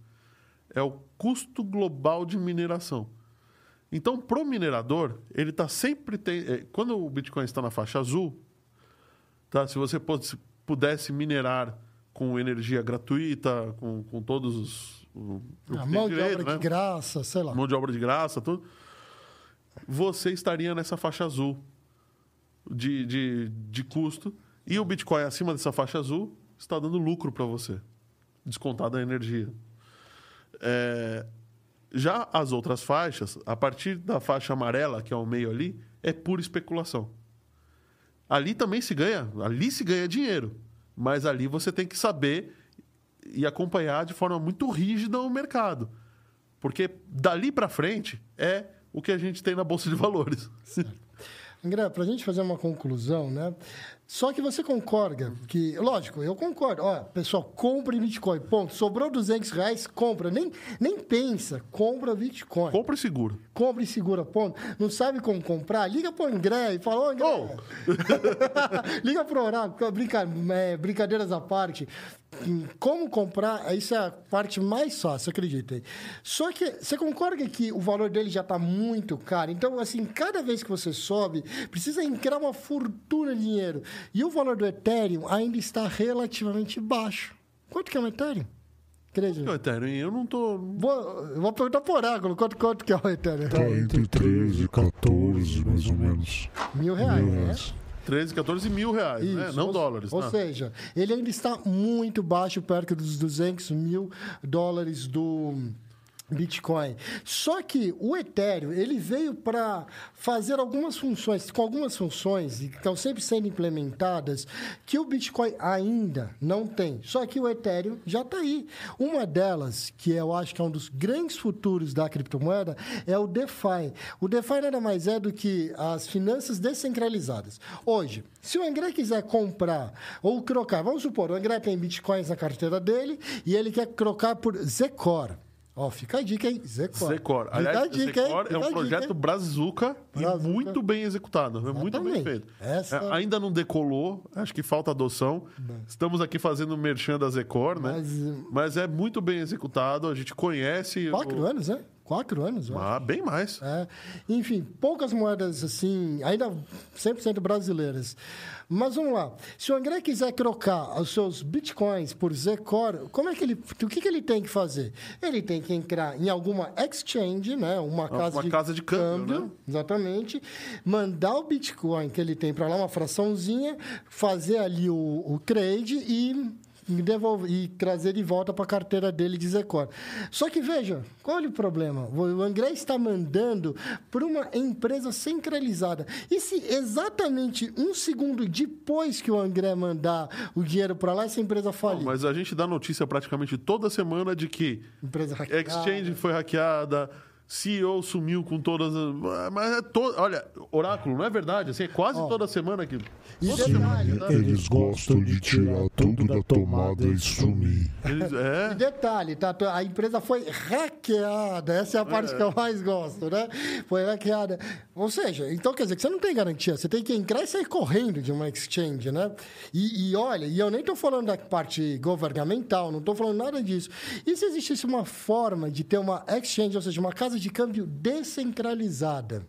É o custo global de mineração. Então, pro minerador, ele está sempre. Tem, é, quando o Bitcoin está na faixa azul, tá? se você pudesse- minerar com energia gratuita, com, com todos os. o- o A que mão tem de direito, obra né? de graça, sei lá. mão de obra de graça, tudo, você estaria nessa faixa azul de, de, de custo. E o Bitcoin acima dessa faixa azul está dando lucro para você, descontada a energia. É, já as outras faixas, a partir da faixa amarela, que é o meio ali, é pura especulação. Ali também se ganha, ali se ganha dinheiro. Mas ali você tem que saber e acompanhar de forma muito rígida o mercado. Porque dali para frente é o que a gente tem na Bolsa de Valores. André, para a gente fazer uma conclusão, né? Só que você concorda que, lógico, eu concordo. Ó, pessoal, compre Bitcoin, ponto. Sobrou 200 reais, compra. Nem, nem pensa, compra Bitcoin. Compre seguro. Compra e segura, ponto. Não sabe como comprar? Liga pro André e fala, ô André, Oh. (laughs) liga pro Oráculo, brinca, é, brincadeiras à parte. Como comprar, isso é a parte mais fácil, acreditem. Só que você concorda que o valor dele já está muito caro? Então, assim, cada vez que você sobe, precisa entrar uma fortuna de dinheiro. E o valor do Ethereum ainda está relativamente baixo. Quanto que é o Ethereum? Acredito. Não, Ethereum, eu não tô. Vou, eu vou perguntar pro Oráculo quanto, quanto que é o Ethereum. Tá entre 13 e 14, mais ou menos. Mil reais, Mil né? Reais. 13, 14 mil reais, né? Isso, Não ou, dólares. Ou tá? seja, ele ainda está muito baixo, perto dos 200 mil dólares do, Bitcoin. Só que o Ethereum, ele veio para fazer algumas funções, com algumas funções que estão sempre sendo implementadas, que o Bitcoin ainda não tem. Só que o Ethereum já está aí. Uma delas, que eu acho que é um dos grandes futuros da criptomoeda, é o DeFi. O DeFi nada mais é do que as finanças descentralizadas. Hoje, se o André quiser comprar ou trocar, vamos supor, o André tem Bitcoins na carteira dele e ele quer trocar por Zecor. Ó, fica a dica, hein? Zecor. Zecor. Fica Aliás, a dica? Zecor é Fica um projeto dica, hein? brazuca e Brazuca. muito bem executado. É muito bem Exatamente. feito. Essa- É, ainda não decolou, acho que falta adoção. Estamos aqui fazendo merchan da Zecor, né? Mas- Mas, é muito bem executado, a gente conhece. Quatro o... anos, né? Quatro anos, eu acho. Ah, bem mais. É. Enfim, poucas moedas assim, ainda 100% brasileiras. Mas vamos lá. Se o André quiser trocar os seus bitcoins por Zecor, como é que ele, o que, que ele tem que fazer? Ele tem que entrar em alguma exchange, né? Uma casa, uma de, casa de câmbio, né? exatamente. Mandar o bitcoin que ele tem para lá, uma fraçãozinha, fazer ali o, o trade e e devolver, e trazer de volta para a carteira dele de Zecor. Só que veja, qual é o problema? O André está mandando para uma empresa centralizada. E se exatamente um segundo depois que o André mandar o dinheiro para lá, essa empresa falir? Mas a gente dá notícia praticamente toda semana de que Empresa hackeada. Exchange foi hackeada, CEO sumiu com todas as. Mas é to... Olha, Oráculo, não é verdade? Assim, é quase toda semana que. E Toda detalhe, semana, né? Eles gostam de tirar tudo da tomada e sumir. Eles- E é. detalhe, tá? A empresa foi hackeada. Essa é a parte que eu mais gosto, né? Foi hackeada. Ou seja, então quer dizer que você não tem garantia. Você tem que entrar e sair correndo de uma exchange, né? E, e olha, e eu nem estou falando da parte governamental, não estou falando nada disso. E se existisse uma forma de ter uma exchange, ou seja, uma casa de câmbio descentralizada?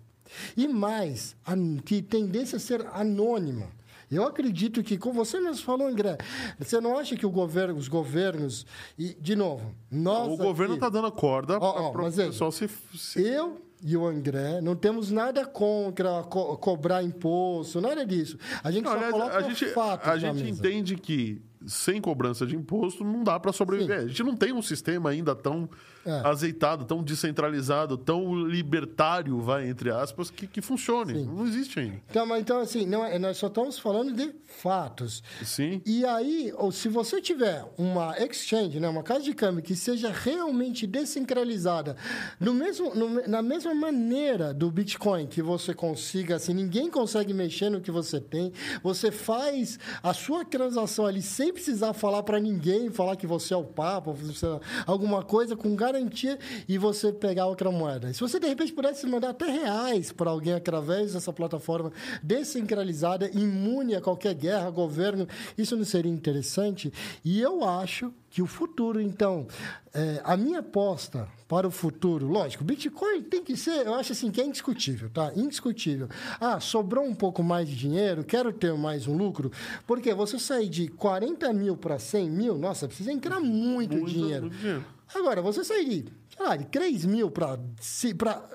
E mais, an- que tendência a ser anônima. Eu acredito que, como você mesmo falou, André, você não acha que o governo, os governos, e, de novo, nós. O governo está dando corda para o pessoal se. se- Eu e o André não temos nada contra co- cobrar imposto, nada disso. A gente Não, só aliás, coloca a gente, fatos a gente mesa. entende que sem cobrança de imposto não dá para sobreviver. A gente não tem um sistema ainda tão É. azeitado, tão descentralizado, tão libertário, vai, entre aspas, que, que funcione. Não existe ainda. Então, mas, então, assim, não é- nós só estamos falando de fatos. Sim. E aí, ou se você tiver uma exchange, né, uma casa de câmbio que seja realmente descentralizada, no mesmo, no- na mesma maneira do Bitcoin, que você consiga, assim, ninguém consegue mexer no que você tem, você faz a sua transação ali sem precisar falar para ninguém, falar que você é o Papa, você- alguma coisa com garantia e você pegar outra moeda. Se você de repente pudesse mandar até reais para alguém através dessa plataforma descentralizada, imune a qualquer guerra, governo, isso não seria interessante? E eu acho que o futuro, então, é, a minha aposta para o futuro, lógico, Bitcoin tem que ser, eu acho assim que é indiscutível, tá? Indiscutível. Ah, sobrou um pouco mais de dinheiro, quero ter mais um lucro, porque você sair de 40 mil para 100 mil, nossa, precisa entrar muito, Muito- dinheiro. muito dinheiro. Agora, você sair de, sei lá, de 3 mil para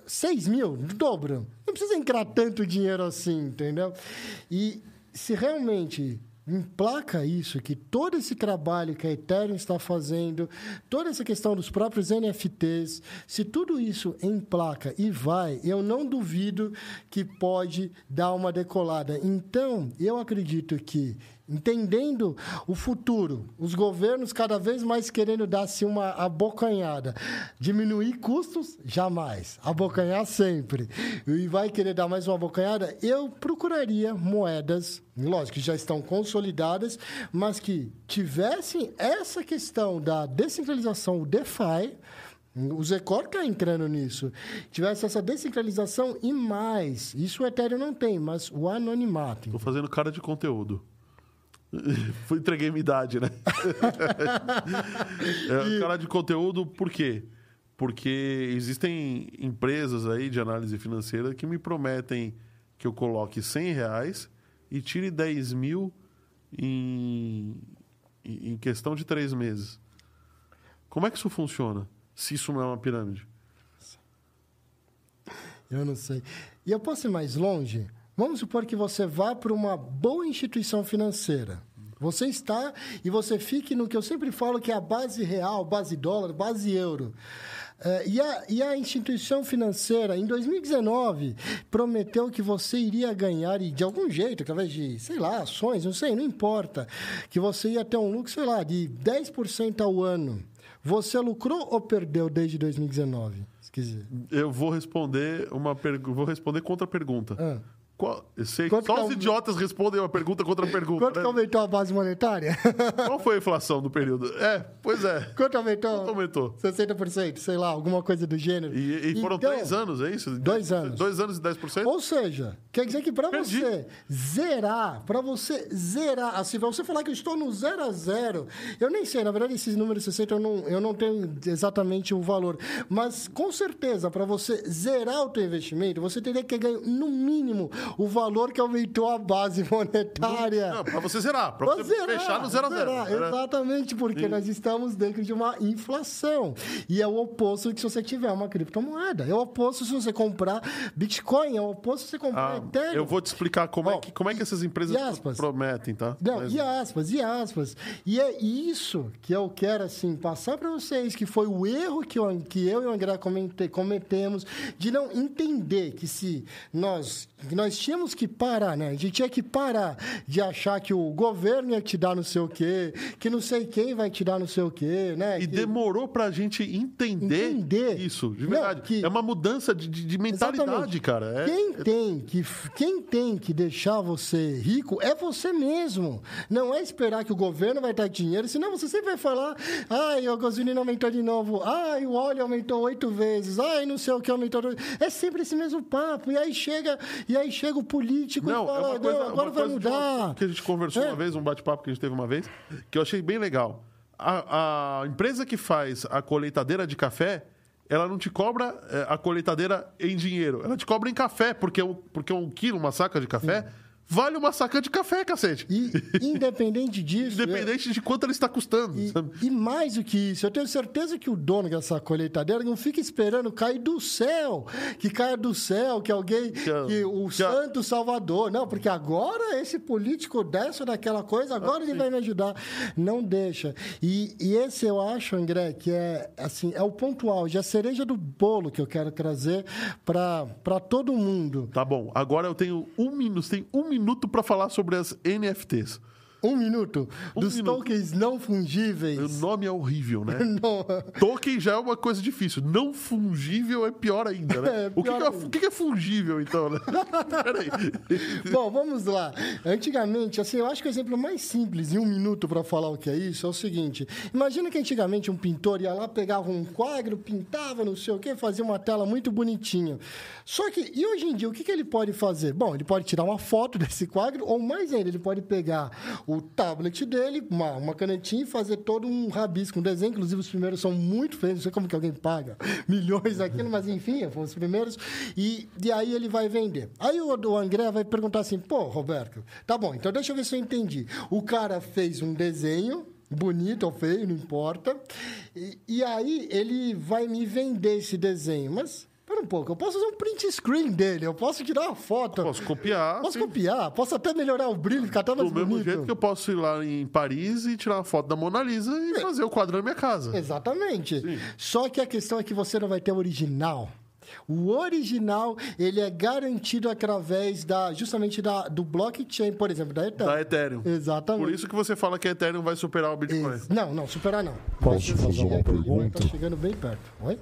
6 mil, dobro. Não precisa entrar tanto dinheiro assim, entendeu? E se realmente emplaca isso, que todo esse trabalho que a Ethereum está fazendo, toda essa questão dos próprios NFTs, se tudo isso emplaca e vai, eu não duvido que pode dar uma decolada. Então, eu acredito que entendendo o futuro, os governos cada vez mais querendo dar-se uma abocanhada. Diminuir custos? Jamais. Abocanhar sempre. E vai querer dar mais uma abocanhada? Eu procuraria moedas, lógico, que já estão consolidadas, mas que tivessem essa questão da descentralização, o DeFi, o Zecor está entrando nisso. Tivesse essa descentralização e mais. Isso o Ethereum não tem, mas o anonimato. Tô fazendo cara de conteúdo. (laughs) Fui entreguei minha idade, né? (laughs) é, cara de conteúdo, por quê? Porque existem empresas aí de análise financeira que me prometem que eu coloque 100 reais e tire 10 mil em, em questão de três meses. Como é que isso funciona? Se isso não é uma pirâmide? Eu não sei. E eu posso ir mais longe? Vamos supor que você vá para uma boa instituição financeira. Você está e você fique no que eu sempre falo que é a base real, base dólar, base euro. É, e, a, e a instituição financeira, em 2019, prometeu que você iria ganhar, e de algum jeito, através de, sei lá, ações, não sei, não importa, que você ia ter um lucro, sei lá, de 10% ao ano. Você lucrou ou perdeu desde 2019? Se quiser. Eu vou responder uma pergu- vou responder contra a pergunta. Ah. Qual- eu sei Quanto só é os o- idiotas respondem uma pergunta contra a pergunta. Quanto né? que aumentou a base monetária? (laughs) Qual foi a inflação do período? É, pois é. Quanto aumentou? Quanto aumentou? 60%, sei lá, alguma coisa do gênero. E, e foram Então, três anos, é isso? Dois anos. Dois anos e 10%? Ou seja, quer dizer que para você zerar, para você zerar, assim, para você falar que eu estou no zero a zero, eu nem sei, na verdade, esses números 60 eu não, eu não tenho exatamente o valor, mas com certeza, para você zerar o teu investimento, você teria que ganhar, no mínimo, o valor que aumentou a base monetária. Não, pra você zerar, Pra você zerar, fechar no zero a zero. né? Exatamente, porque nós estamos dentro de uma inflação. E é o oposto de se você tiver uma criptomoeda. É o oposto se você comprar Bitcoin, é o oposto se você comprar Ah, Ethereum. eu vou te explicar como, é que, como é que essas empresas prometem, tá? Não, Mas- e aspas, e aspas. E é isso que eu quero, assim, passar para vocês, que foi o erro que eu, que eu e o André cometemos, de não entender que se nós, que nós tínhamos que parar, né? A gente tinha que parar de achar que o governo ia te dar não sei o quê, que não sei quem vai te dar não sei o quê, né? E Que- demorou pra gente entender, Entender. isso, de Não, verdade. que- É uma mudança de, de- de mentalidade, Exatamente. cara. É- Quem tem que quem tem que deixar você rico é você mesmo. Não é esperar que o governo vai dar dinheiro, senão você sempre vai falar: "Ai, a gasolina aumentou de novo. Ai, o óleo aumentou oito vezes. Ai, não sei o que aumentou". É sempre esse mesmo papo. E aí chega, e aí chega o político Não, e fala: é uma coisa, "Não, agora uma vai coisa de uma- mudar". que a gente conversou É. uma vez, um bate-papo que a gente teve uma vez, que eu achei bem legal. A, a empresa que faz a colheitadeira de café, ela não te cobra é, a colheitadeira em dinheiro, ela te cobra em café, porque, um- porque um quilo, uma saca de café, vale uma saca de café, cacete. E independente disso, é- (laughs) Independente de quanto ela está custando. E, e mais do que isso, eu tenho certeza que o dono dessa colheitadeira não fica esperando cair do céu, que caia do céu, que alguém, a- que o que a- santo salvador. Não, porque agora esse político dessa daquela coisa, agora ele vai me ajudar. Não deixa. E, e esse eu acho, André, que é assim, é o ponto auge, a cereja do bolo que eu quero trazer para todo mundo. Tá bom, agora eu tenho um minuto, tem um minuto para falar sobre as NFTs. Um minuto Um dos minuto. tokens não O fungíveis. nome é horrível, né? (laughs) Token já é uma coisa difícil. Não fungível é pior ainda, né? (laughs) É, o que, pior que é, ainda. o que que é fungível, então, né? (laughs) Peraí. Bom, vamos lá. Antigamente, assim, eu acho que o exemplo mais simples, em um minuto para falar o que é isso, é o seguinte: imagina que antigamente um pintor ia lá, pegava um quadro, pintava, não sei o quê, fazia uma tela muito bonitinha. Só que, e hoje em dia, o que, que ele pode fazer? Bom, ele pode tirar uma foto desse quadro, ou mais ainda, ele pode pegar o tablet dele, uma, uma canetinha e fazer todo um rabisco, um desenho. Inclusive, os primeiros são muito feios, não sei como que alguém paga (laughs) milhões naquilo, mas enfim, foram os primeiros. E, e aí ele vai vender. Aí o, o André vai perguntar assim: pô, Roberto, tá bom, então deixa eu ver se eu entendi. O cara fez um desenho. Bonito ou feio, não importa. E, e aí ele vai me vender esse desenho. Mas, um pouco, eu posso fazer um print screen dele, eu posso tirar uma foto. Posso copiar. Posso sim. copiar, posso até melhorar o brilho, ficar até mais Do mesmo bonito. jeito que eu posso ir lá em Paris e tirar uma foto da Mona Lisa e É. fazer o quadro na minha casa. Exatamente. Só que a questão é que você não vai ter o original. O original, ele é garantido através da, justamente da, do blockchain, por exemplo, da Ethereum. Da Ethereum. Exatamente. Por isso que você fala que a Ethereum vai superar o Bitcoin. Ex- Não, não, superar não. Posso fazer uma Está pergunta? chegando bem perto. Oi?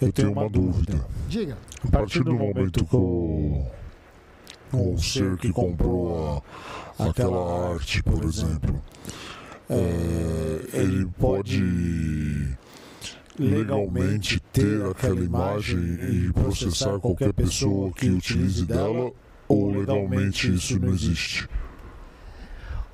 Eu tenho uma dúvida. Diga. A partir do momento que o, o ser que comprou a- aquela arte, por exemplo, é, ele pode legalmente ter aquela imagem e processar qualquer pessoa que utilize dela ou legalmente isso não existe?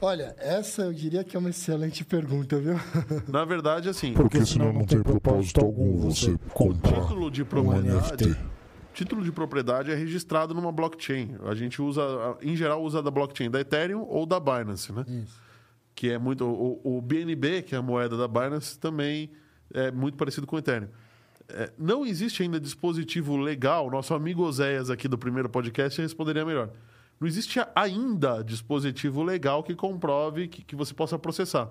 Olha, essa eu diria que é uma excelente pergunta, viu? (laughs) Na verdade, assim, Porque senão não tem propósito algum você comprar título de um propriedade. NFT. Título de propriedade é registrado numa blockchain. A gente usa, em geral, usa da blockchain da Ethereum ou da Binance, né? Isso. Que é muito. O, o BNB, que é a moeda da Binance, também é muito parecido com o Ethereum. É, não existe ainda dispositivo legal. Nosso amigo Oséias aqui do primeiro podcast responderia melhor. Não existe ainda dispositivo legal que comprove que, que você possa processar.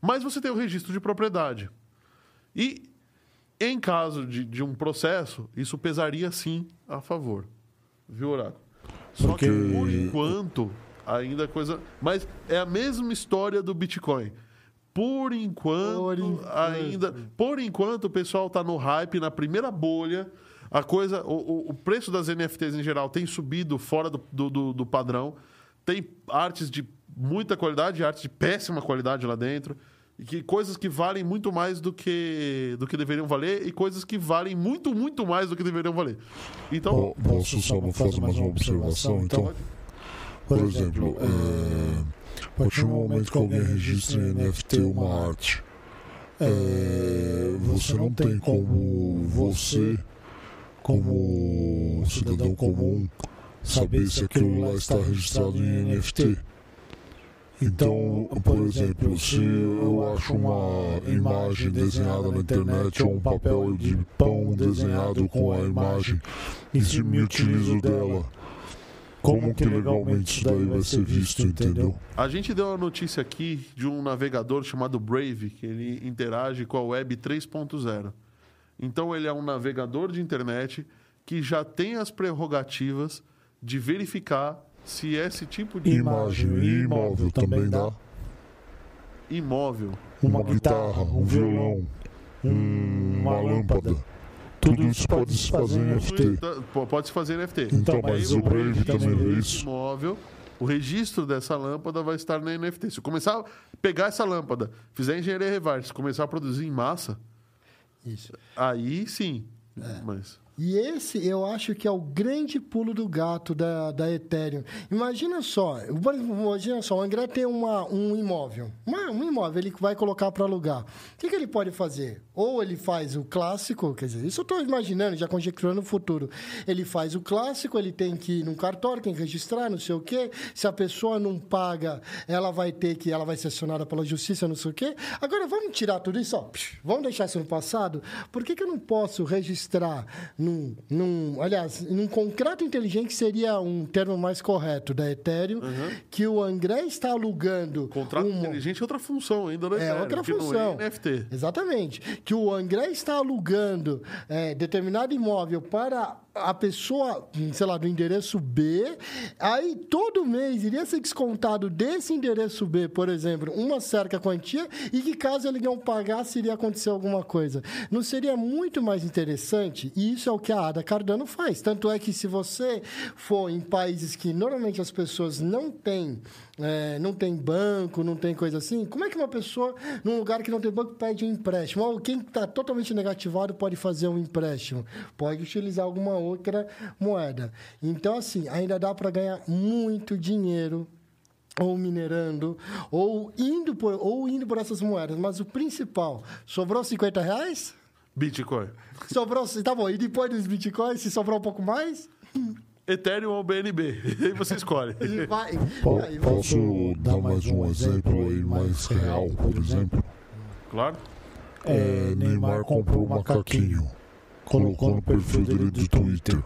Mas você tem o registro de propriedade. E Em caso de, de um processo, isso pesaria sim a favor. Viu, Oráculo? Só Porque- que por enquanto, ainda a coisa. Mas é a mesma história do Bitcoin. Por enquanto, Por enquanto. ainda. Por enquanto, o pessoal está no hype, na primeira bolha. A coisa. O, o- o preço das NFTs em geral tem subido fora do, do, do- do padrão. Tem artes de muita qualidade, artes de péssima qualidade lá dentro. E que, coisas que valem muito mais do que, do que deveriam valer e coisas que valem muito, muito mais do que deveriam valer. Então, Po- Posso só fazer mais uma observação, então? Por exemplo, é, a partir do momento que alguém registra em NFT uma arte, é, você não tem como você, como cidadão comum, saber se aquilo lá está registrado em NFT. Então, por exemplo, se eu acho uma imagem desenhada na internet ou um papel de pão desenhado com a imagem e se me utilizo dela, como que legalmente isso daí vai ser visto, entendeu? A gente deu uma notícia aqui de um navegador chamado Brave, que ele interage com a Web 3.0. Então, ele é um navegador de internet que já tem as prerrogativas de verificar se esse tipo de Imagem e imóvel também dá. imóvel. Uma guitarra, um violão, um- uma lâmpada. Tudo isso pode se fazer em NFT. Pode se fazer NFT. Então, mas Aí o Brave registro também é desse isso. imóvel, o registro dessa lâmpada vai estar na NFT. Se eu começar a pegar essa lâmpada, fizer engenharia reversa, começar a produzir em massa, Isso. aí sim. É. Mas E esse eu acho que é o grande pulo do gato da, da Ethereum. Imagina só, imagina só, o André tem uma, um imóvel, uma- um imóvel, ele vai colocar para alugar. O que, que ele pode fazer? Ou ele faz o clássico, quer dizer, isso eu estou imaginando, já conjecturando o futuro. Ele faz o clássico, ele tem que ir num cartório, tem que registrar, não sei o quê. Se a pessoa não paga, ela vai ter que, ela vai ser acionada pela justiça, não sei o quê. Agora, vamos tirar tudo isso, ó, vamos deixar isso no passado? Por que, que eu não posso registrar num, num, aliás, num contrato inteligente, seria um termo mais correto da Ethereum, que o André está alugando contrato um- inteligente é outra função ainda, né? é Ethereum, outra que não função. é NFT. Exatamente. Que o André está alugando é, determinado imóvel para a pessoa, sei lá, do endereço B, aí todo mês iria ser descontado desse endereço B, por exemplo, uma certa quantia, e que caso ele não pagasse, iria acontecer alguma coisa. Não seria muito mais interessante? E isso é o que a Ada Cardano faz. Tanto é que se você for em países que normalmente as pessoas não têm, é, não tem banco, não tem coisa assim, como é que uma pessoa, num lugar que não tem banco, pede um empréstimo? Ou quem está totalmente negativado pode fazer um empréstimo? Pode utilizar alguma outra moeda. Então, assim, ainda dá para ganhar muito dinheiro ou minerando, ou indo por, ou indo por essas moedas. Mas o principal, sobrou 50 reais? Bitcoin. Sobrou, tá bom. E depois dos bitcoins, se sobrar um pouco mais, Ethereum ou BNB? Aí (laughs) você escolhe. e vai. Po- aí vai. Posso dar mais um exemplo aí mais real, por exemplo? Claro. É, Neymar comprou um macaquinho, colocou no perfil dele do Twitter.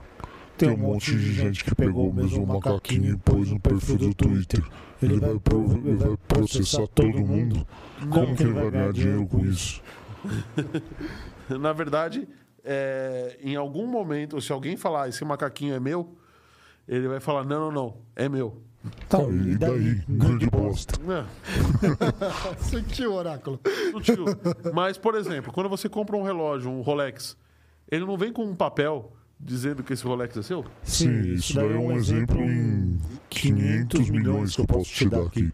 Tem um monte de gente que pegou o mesmo macaquinho e pôs no perfil do Twitter. Ele vai, ele vai processar todo mundo. Como que ele vai ganhar dinheiro com isso? (laughs) Na verdade, é, em algum momento, se alguém falar esse macaquinho é meu, ele vai falar: não, não, não, é meu. Tá, e daí? Grande bosta. É, (laughs) Sentiu, oráculo. sutil. Mas, por exemplo, quando você compra um relógio, um Rolex, ele não vem com um papel dizendo que esse Rolex é seu? Sim, isso daí é um exemplo em 500 milhões que eu posso te dar aqui.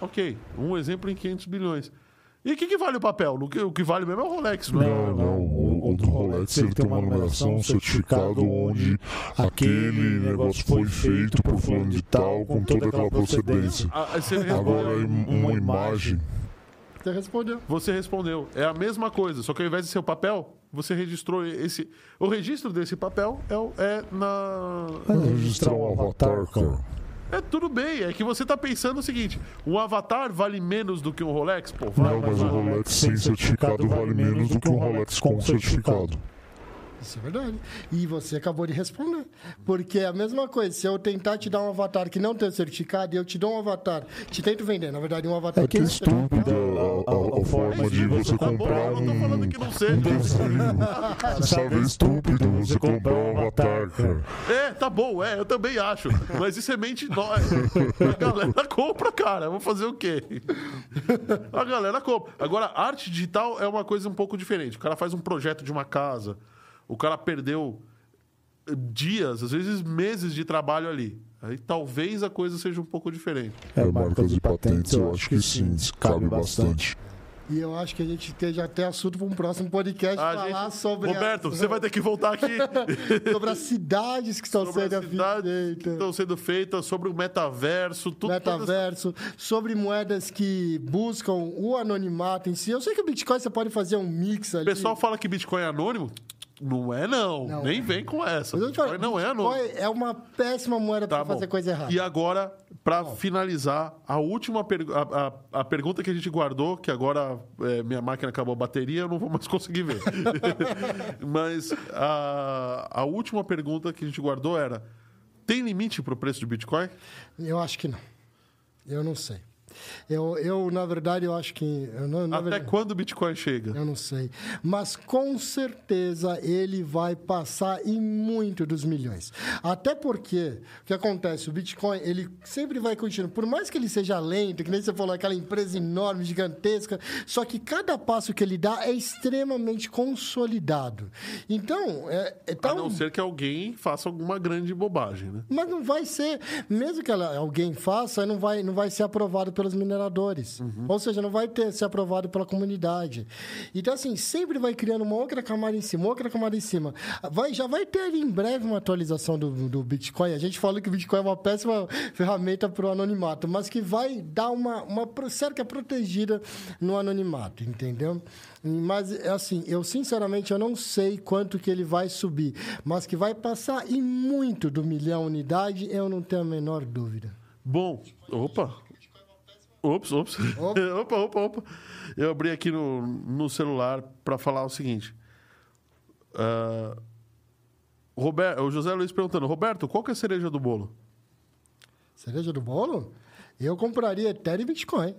Ok, um exemplo em 500 bilhões. E o que, que vale o papel? O que, o que vale mesmo é o Rolex, não é? Não, não. Do Rolex ele tem uma numeração, um certificado onde aquele negócio foi feito por fulano de tal, com toda aquela procedência. Ah, você, Agora, respondeu, uma imagem. Você respondeu. você respondeu. É a mesma coisa, só que ao invés de ser o papel, você registrou esse. O registro desse papel é, é na. Registrar um avatar, cara. É tudo bem, é que você tá pensando o seguinte: um avatar vale menos do que um Rolex? Pô, vale, Não, mas o. Rolex sem certificado vale menos do que um Rolex com certificado. Isso é verdade. E você acabou de responder. Porque é a mesma coisa, se eu tentar te dar um avatar que não tem certificado e eu te dou um avatar, te tento vender, na verdade, um avatar É que é estúpida a, a- a forma de você Tá bom, comprar eu não tô falando um, que não seja. um desenho. (laughs) Você sabe, é estúpido você comprar um avatar, cara. É, tá bom, é, eu também acho. Mas isso é mente nóis. A galera compra, cara. Vou fazer o quê? A galera compra. Agora, arte digital é uma coisa um pouco diferente. O cara faz um projeto de uma casa. O cara perdeu dias, às vezes meses de trabalho ali. Aí talvez a coisa seja um pouco diferente. É, marcas de patentes, eu acho que sim, cabe bastante. E eu acho que a gente esteja até assunto para um próximo podcast A falar gente- sobre, a- Roberto, você vai ter que voltar aqui. (laughs) sobre as cidades que estão sobre sendo feitas. estão sendo feitas, sobre o metaverso, tudo. Metaverso, sobre moedas que buscam o anonimato em si. Eu sei que o Bitcoin você pode fazer um mix ali. O pessoal fala que Bitcoin é anônimo. Não é, não. Não Nem é. vem com essa. Mas eu te falo, Bitcoin não é. Bitcoin é uma péssima moeda Tá para fazer coisa errada. E agora, para finalizar, a última pergu- a, a- a pergunta que a gente guardou, que agora é, minha máquina acabou a bateria, eu não vou mais (laughs) conseguir ver. (laughs) Mas a, a última pergunta que a gente guardou era: tem limite para o preço de Bitcoin? Eu acho que não. Eu não sei. Eu, eu na verdade, eu acho que. Eu não, Até verdade, quando o Bitcoin chega? Eu não sei. Mas com certeza ele vai passar em muito dos milhões. Até porque, o que acontece? O Bitcoin, ele sempre vai continuar. Por mais que ele seja lento, que nem você falou, aquela empresa enorme, gigantesca, só que cada passo que ele dá é extremamente consolidado. Então, é, é A tão- não ser que alguém faça alguma grande bobagem, né? mas não vai ser, mesmo que ela- alguém faça, não vai, não vai ser aprovado pelos mineradores. Ou seja, não vai ter ser aprovado pela comunidade. Então, assim, sempre vai criando uma outra camada em cima, outra camada em cima. Vai, já vai ter ali em breve uma atualização do, do Bitcoin. A gente fala que o Bitcoin é uma péssima ferramenta para o anonimato, mas que vai dar uma, uma cerca protegida no anonimato, entendeu? Mas, assim, eu sinceramente eu não sei quanto que ele vai subir, mas que vai passar em muito do milhão unidade, eu não tenho a menor dúvida. Bom, opa. Ops, ops. (laughs) Opa, opa, opa. Eu abri aqui no, no celular para falar o seguinte. Ah, Roberto, o José Luiz perguntando, Roberto, qual que é a cereja do bolo? Cereja do bolo? Eu compraria Ethereum e Bitcoin.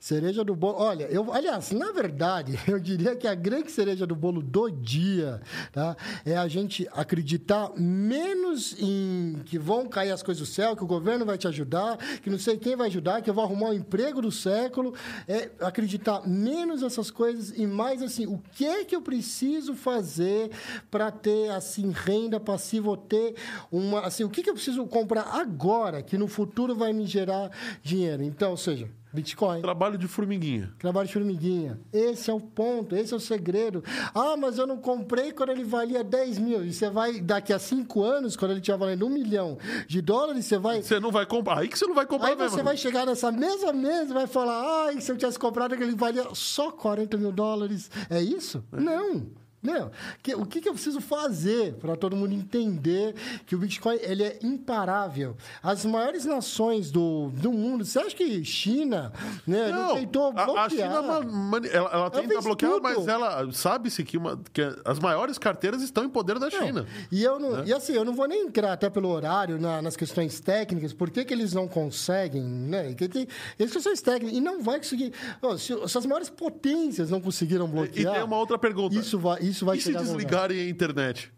Cereja do bolo. Olha, eu, aliás, na verdade, (laughs) eu diria que a grande cereja do bolo do dia tá, é a gente acreditar menos em que vão cair as coisas do céu, que o governo vai te ajudar, que não sei quem vai ajudar, que eu vou arrumar o emprego do século. É acreditar menos nessas coisas e mais assim, o que é que eu preciso fazer para ter assim renda passiva ou ter uma assim, o que, que eu preciso comprar agora que no futuro vai me gerar dinheiro. Então, ou seja, Bitcoin. Trabalho de formiguinha. Trabalho de formiguinha. Esse é o ponto, esse é o segredo. Ah, mas eu não comprei quando ele valia 10 mil. E você vai, daqui a 5 anos, quando ele estiver valendo um milhão de dólares, você vai. Você não vai comprar. Aí que você não vai comprar Aí mesmo. você vai chegar nessa mesma mesa e vai falar: ai, se eu tivesse comprado aquele valia só 40 mil dólares. É isso? Não. Não. Que- o que, que eu preciso fazer para todo mundo entender que o Bitcoin ele é imparável? As maiores nações do, do mundo, você acha que China né, não, Não, tentou bloquear? a China ma- mani- ela, ela tenta bloquear, tudo. mas ela sabe-se que, uma- que as maiores carteiras estão em poder da China. E eu não, Né? e assim, eu não vou nem entrar até pelo horário na- nas questões técnicas, por que, que eles não conseguem, né? Que tem, as questões técnicas, e não vai conseguir. Se, se as maiores potências não conseguiram E bloquear. tem uma outra pergunta. Isso vai, isso vai e se chegar no lugar. desligarem a internet?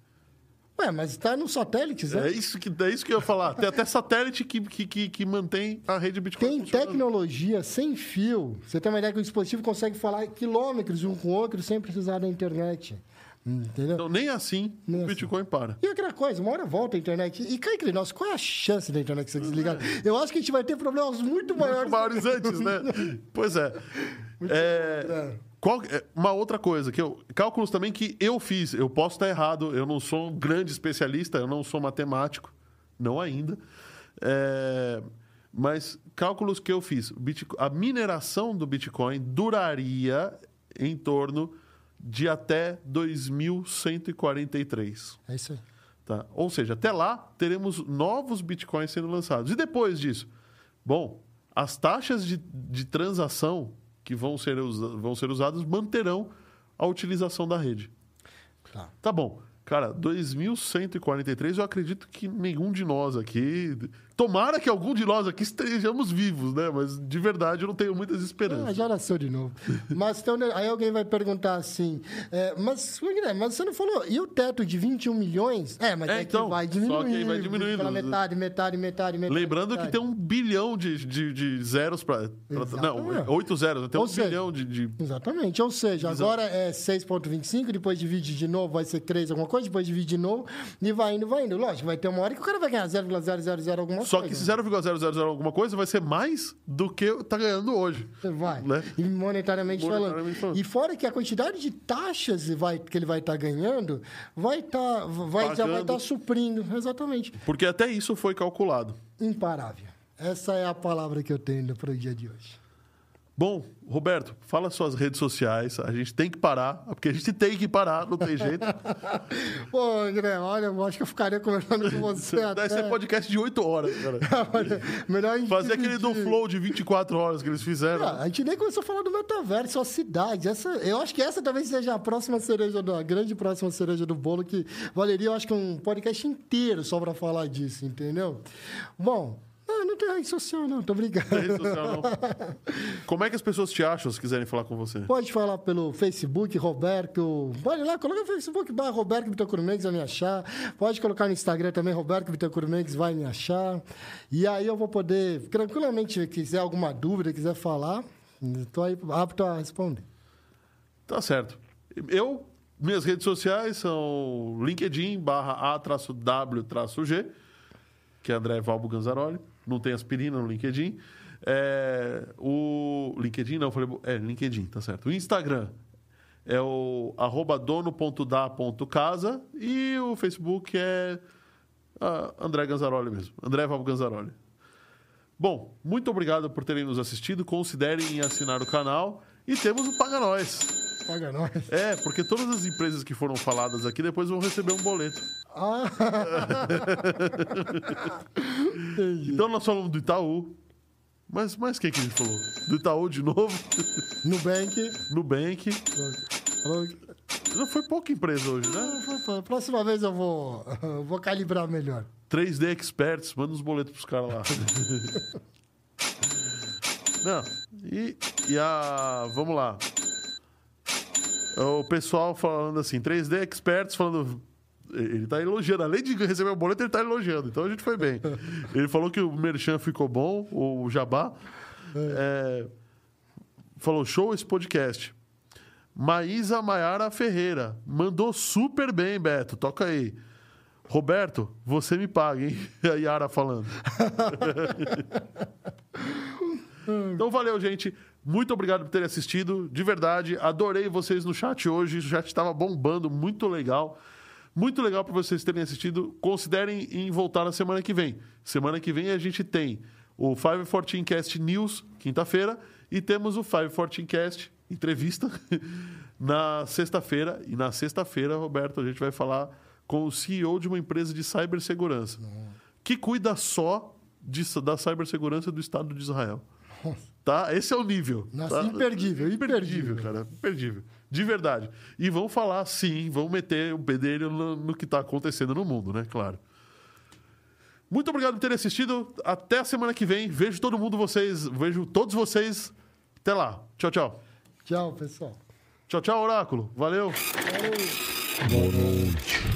Ué, mas está nos satélites, né? É isso, que, é isso que eu ia falar. Tem até satélite que, que, que, que mantém a rede Bitcoin Tem tecnologia sem fio. Você tem uma ideia que o dispositivo consegue falar quilômetros um com o outro sem precisar da internet. Entendeu? Então, nem assim Nem o assim. Bitcoin para. E outra coisa, uma hora volta a internet. E cá entre nós, qual é a chance da internet ser desligada? Eu acho que a gente vai ter problemas muito maiores. Muito maiores antes, né? (laughs) Pois é. É, qual- é, uma outra coisa, que eu, cálculos também que eu fiz. Eu posso estar errado, eu não sou um grande especialista, eu não sou matemático, não ainda. É, mas cálculos que eu fiz. o Bitco- a mineração do Bitcoin duraria em torno de até 2143. É isso aí. Tá? Ou seja, até lá teremos novos bitcoins sendo lançados. E depois disso? Bom, as taxas de, de transação que vão ser, vão ser usadas manterão a utilização da rede. Tá. Tá bom. Cara, 2143, eu acredito que nenhum de nós aqui. Tomara que algum de nós aqui estejamos vivos, né? Mas de verdade eu não tenho muitas Ah, esperanças. já nasceu de novo. (laughs) Mas então, né, aí alguém vai perguntar assim: é, mas, Guilherme, mas você não falou, e o teto de 21 milhões? É, mas É, é, então, que vai só que diminuindo. aí vai diminuindo. Pela metade, metade, metade, metade. Lembrando que metade. tem um bilhão de, de, de zeros para. Não, oito zeros. Tem um Ou seja, bilhão de, de. Exatamente. Ou seja, Exato. agora é 6,25, depois divide de novo, vai ser 3 alguma coisa, depois divide de novo, e vai indo, vai indo. Lógico, vai ter uma hora que o cara vai ganhar 0,000 alguma Só coisa. que esse 0,000 alguma coisa vai ser mais do que tá ganhando hoje. Vai. né? E monetariamente, Monetariamente falando. falando. E fora que a quantidade de taxas vai, que ele vai estar ganhando, vai tá, vai, já vai Pagando. estar suprindo. Exatamente. Porque até isso foi calculado. Imparável. Essa é a palavra que eu tenho para o dia de hoje. Bom, Roberto, fala suas redes sociais. A gente tem que parar, porque a gente tem que parar, não tem jeito. (laughs) Pô, André, olha, eu acho que eu ficaria conversando com você Deve até... ser podcast de 8 horas, cara. (laughs) Melhor a gente Fazer aquele do. Flow de 24 horas que eles fizeram. Ah, a gente nem começou a falar do metaverso, a cidade. Essa, eu acho que essa talvez seja a próxima cereja, do, a grande próxima cereja do bolo, que valeria, eu acho que um podcast inteiro só para falar disso, entendeu? Bom, não, não tem rede social, não, tô brincando. Rede social, não. (laughs) Como é que as pessoas te acham se quiserem falar com você? Pode falar pelo Facebook, Roberto. Pode ir lá, coloca no Facebook, barra Roberto Bittencourt Mendes, vai me achar. Pode colocar no Instagram também, Roberto Bittencourt Mendes, vai me achar. E aí eu vou poder, tranquilamente, se quiser alguma dúvida, quiser falar, estou aí apto a responder. Tá certo. Eu, minhas redes sociais são LinkedIn barra A-W-G, que é André Valbo Ganzaroli. Não tem aspirina no LinkedIn. É, o LinkedIn, não, falei. É, LinkedIn, tá certo. O Instagram é o arroba dono.da.casa e o Facebook é ah, André Ganzaroli mesmo. André Valbo Ganzaroli. Bom, muito obrigado por terem nos assistido. Considerem assinar o canal. E temos o Paga Nós. Paga nós. É, porque todas as empresas que foram faladas aqui depois vão receber um boleto. Ah. Entendi. (laughs) Então nós falamos do Itaú. Mas, mas quem que a gente falou? Do Itaú de novo, Nubank. Nubank. Não foi pouca empresa hoje, né? Próxima vez eu vou, eu vou calibrar melhor. 3D Experts, manda uns boletos pros caras lá. (laughs) Não, e, e a. Vamos lá. O pessoal falando assim, 3D Experts falando. Ele tá elogiando, além de receber o boleto, ele tá elogiando. Então a gente foi bem. (laughs) Ele falou que o Merchan ficou bom, o Jabá. É, falou, show esse podcast. Maísa Maiara Ferreira. Mandou super bem, Beto. Toca aí. Roberto, você me paga, hein? (laughs) A Yara falando. (laughs) então valeu, gente. Muito obrigado por terem assistido. De verdade, adorei vocês no chat hoje. O chat estava bombando, muito legal. Muito legal para vocês terem assistido. Considerem em voltar na semana que vem. Semana que vem a gente tem o 514 Cast News, quinta-feira, e temos o 514 Cast entrevista (laughs) na sexta-feira. E na sexta-feira, Roberto, a gente vai falar com o CEO de uma empresa de cibersegurança que cuida só de, da cibersegurança do Estado de Israel. Tá? Esse é o nível. Nossa, tá? imperdível, Imperdível, imperdível. cara. Imperdível. De verdade. E vão falar, sim, vão meter o bedelho no, no que está acontecendo no mundo, né? Claro. Muito obrigado por terem assistido. Até a semana que vem. Vejo todo mundo vocês, vejo todos vocês. Até lá. Tchau, tchau. Tchau, pessoal. Tchau, tchau, Oráculo. Valeu. Boa noite.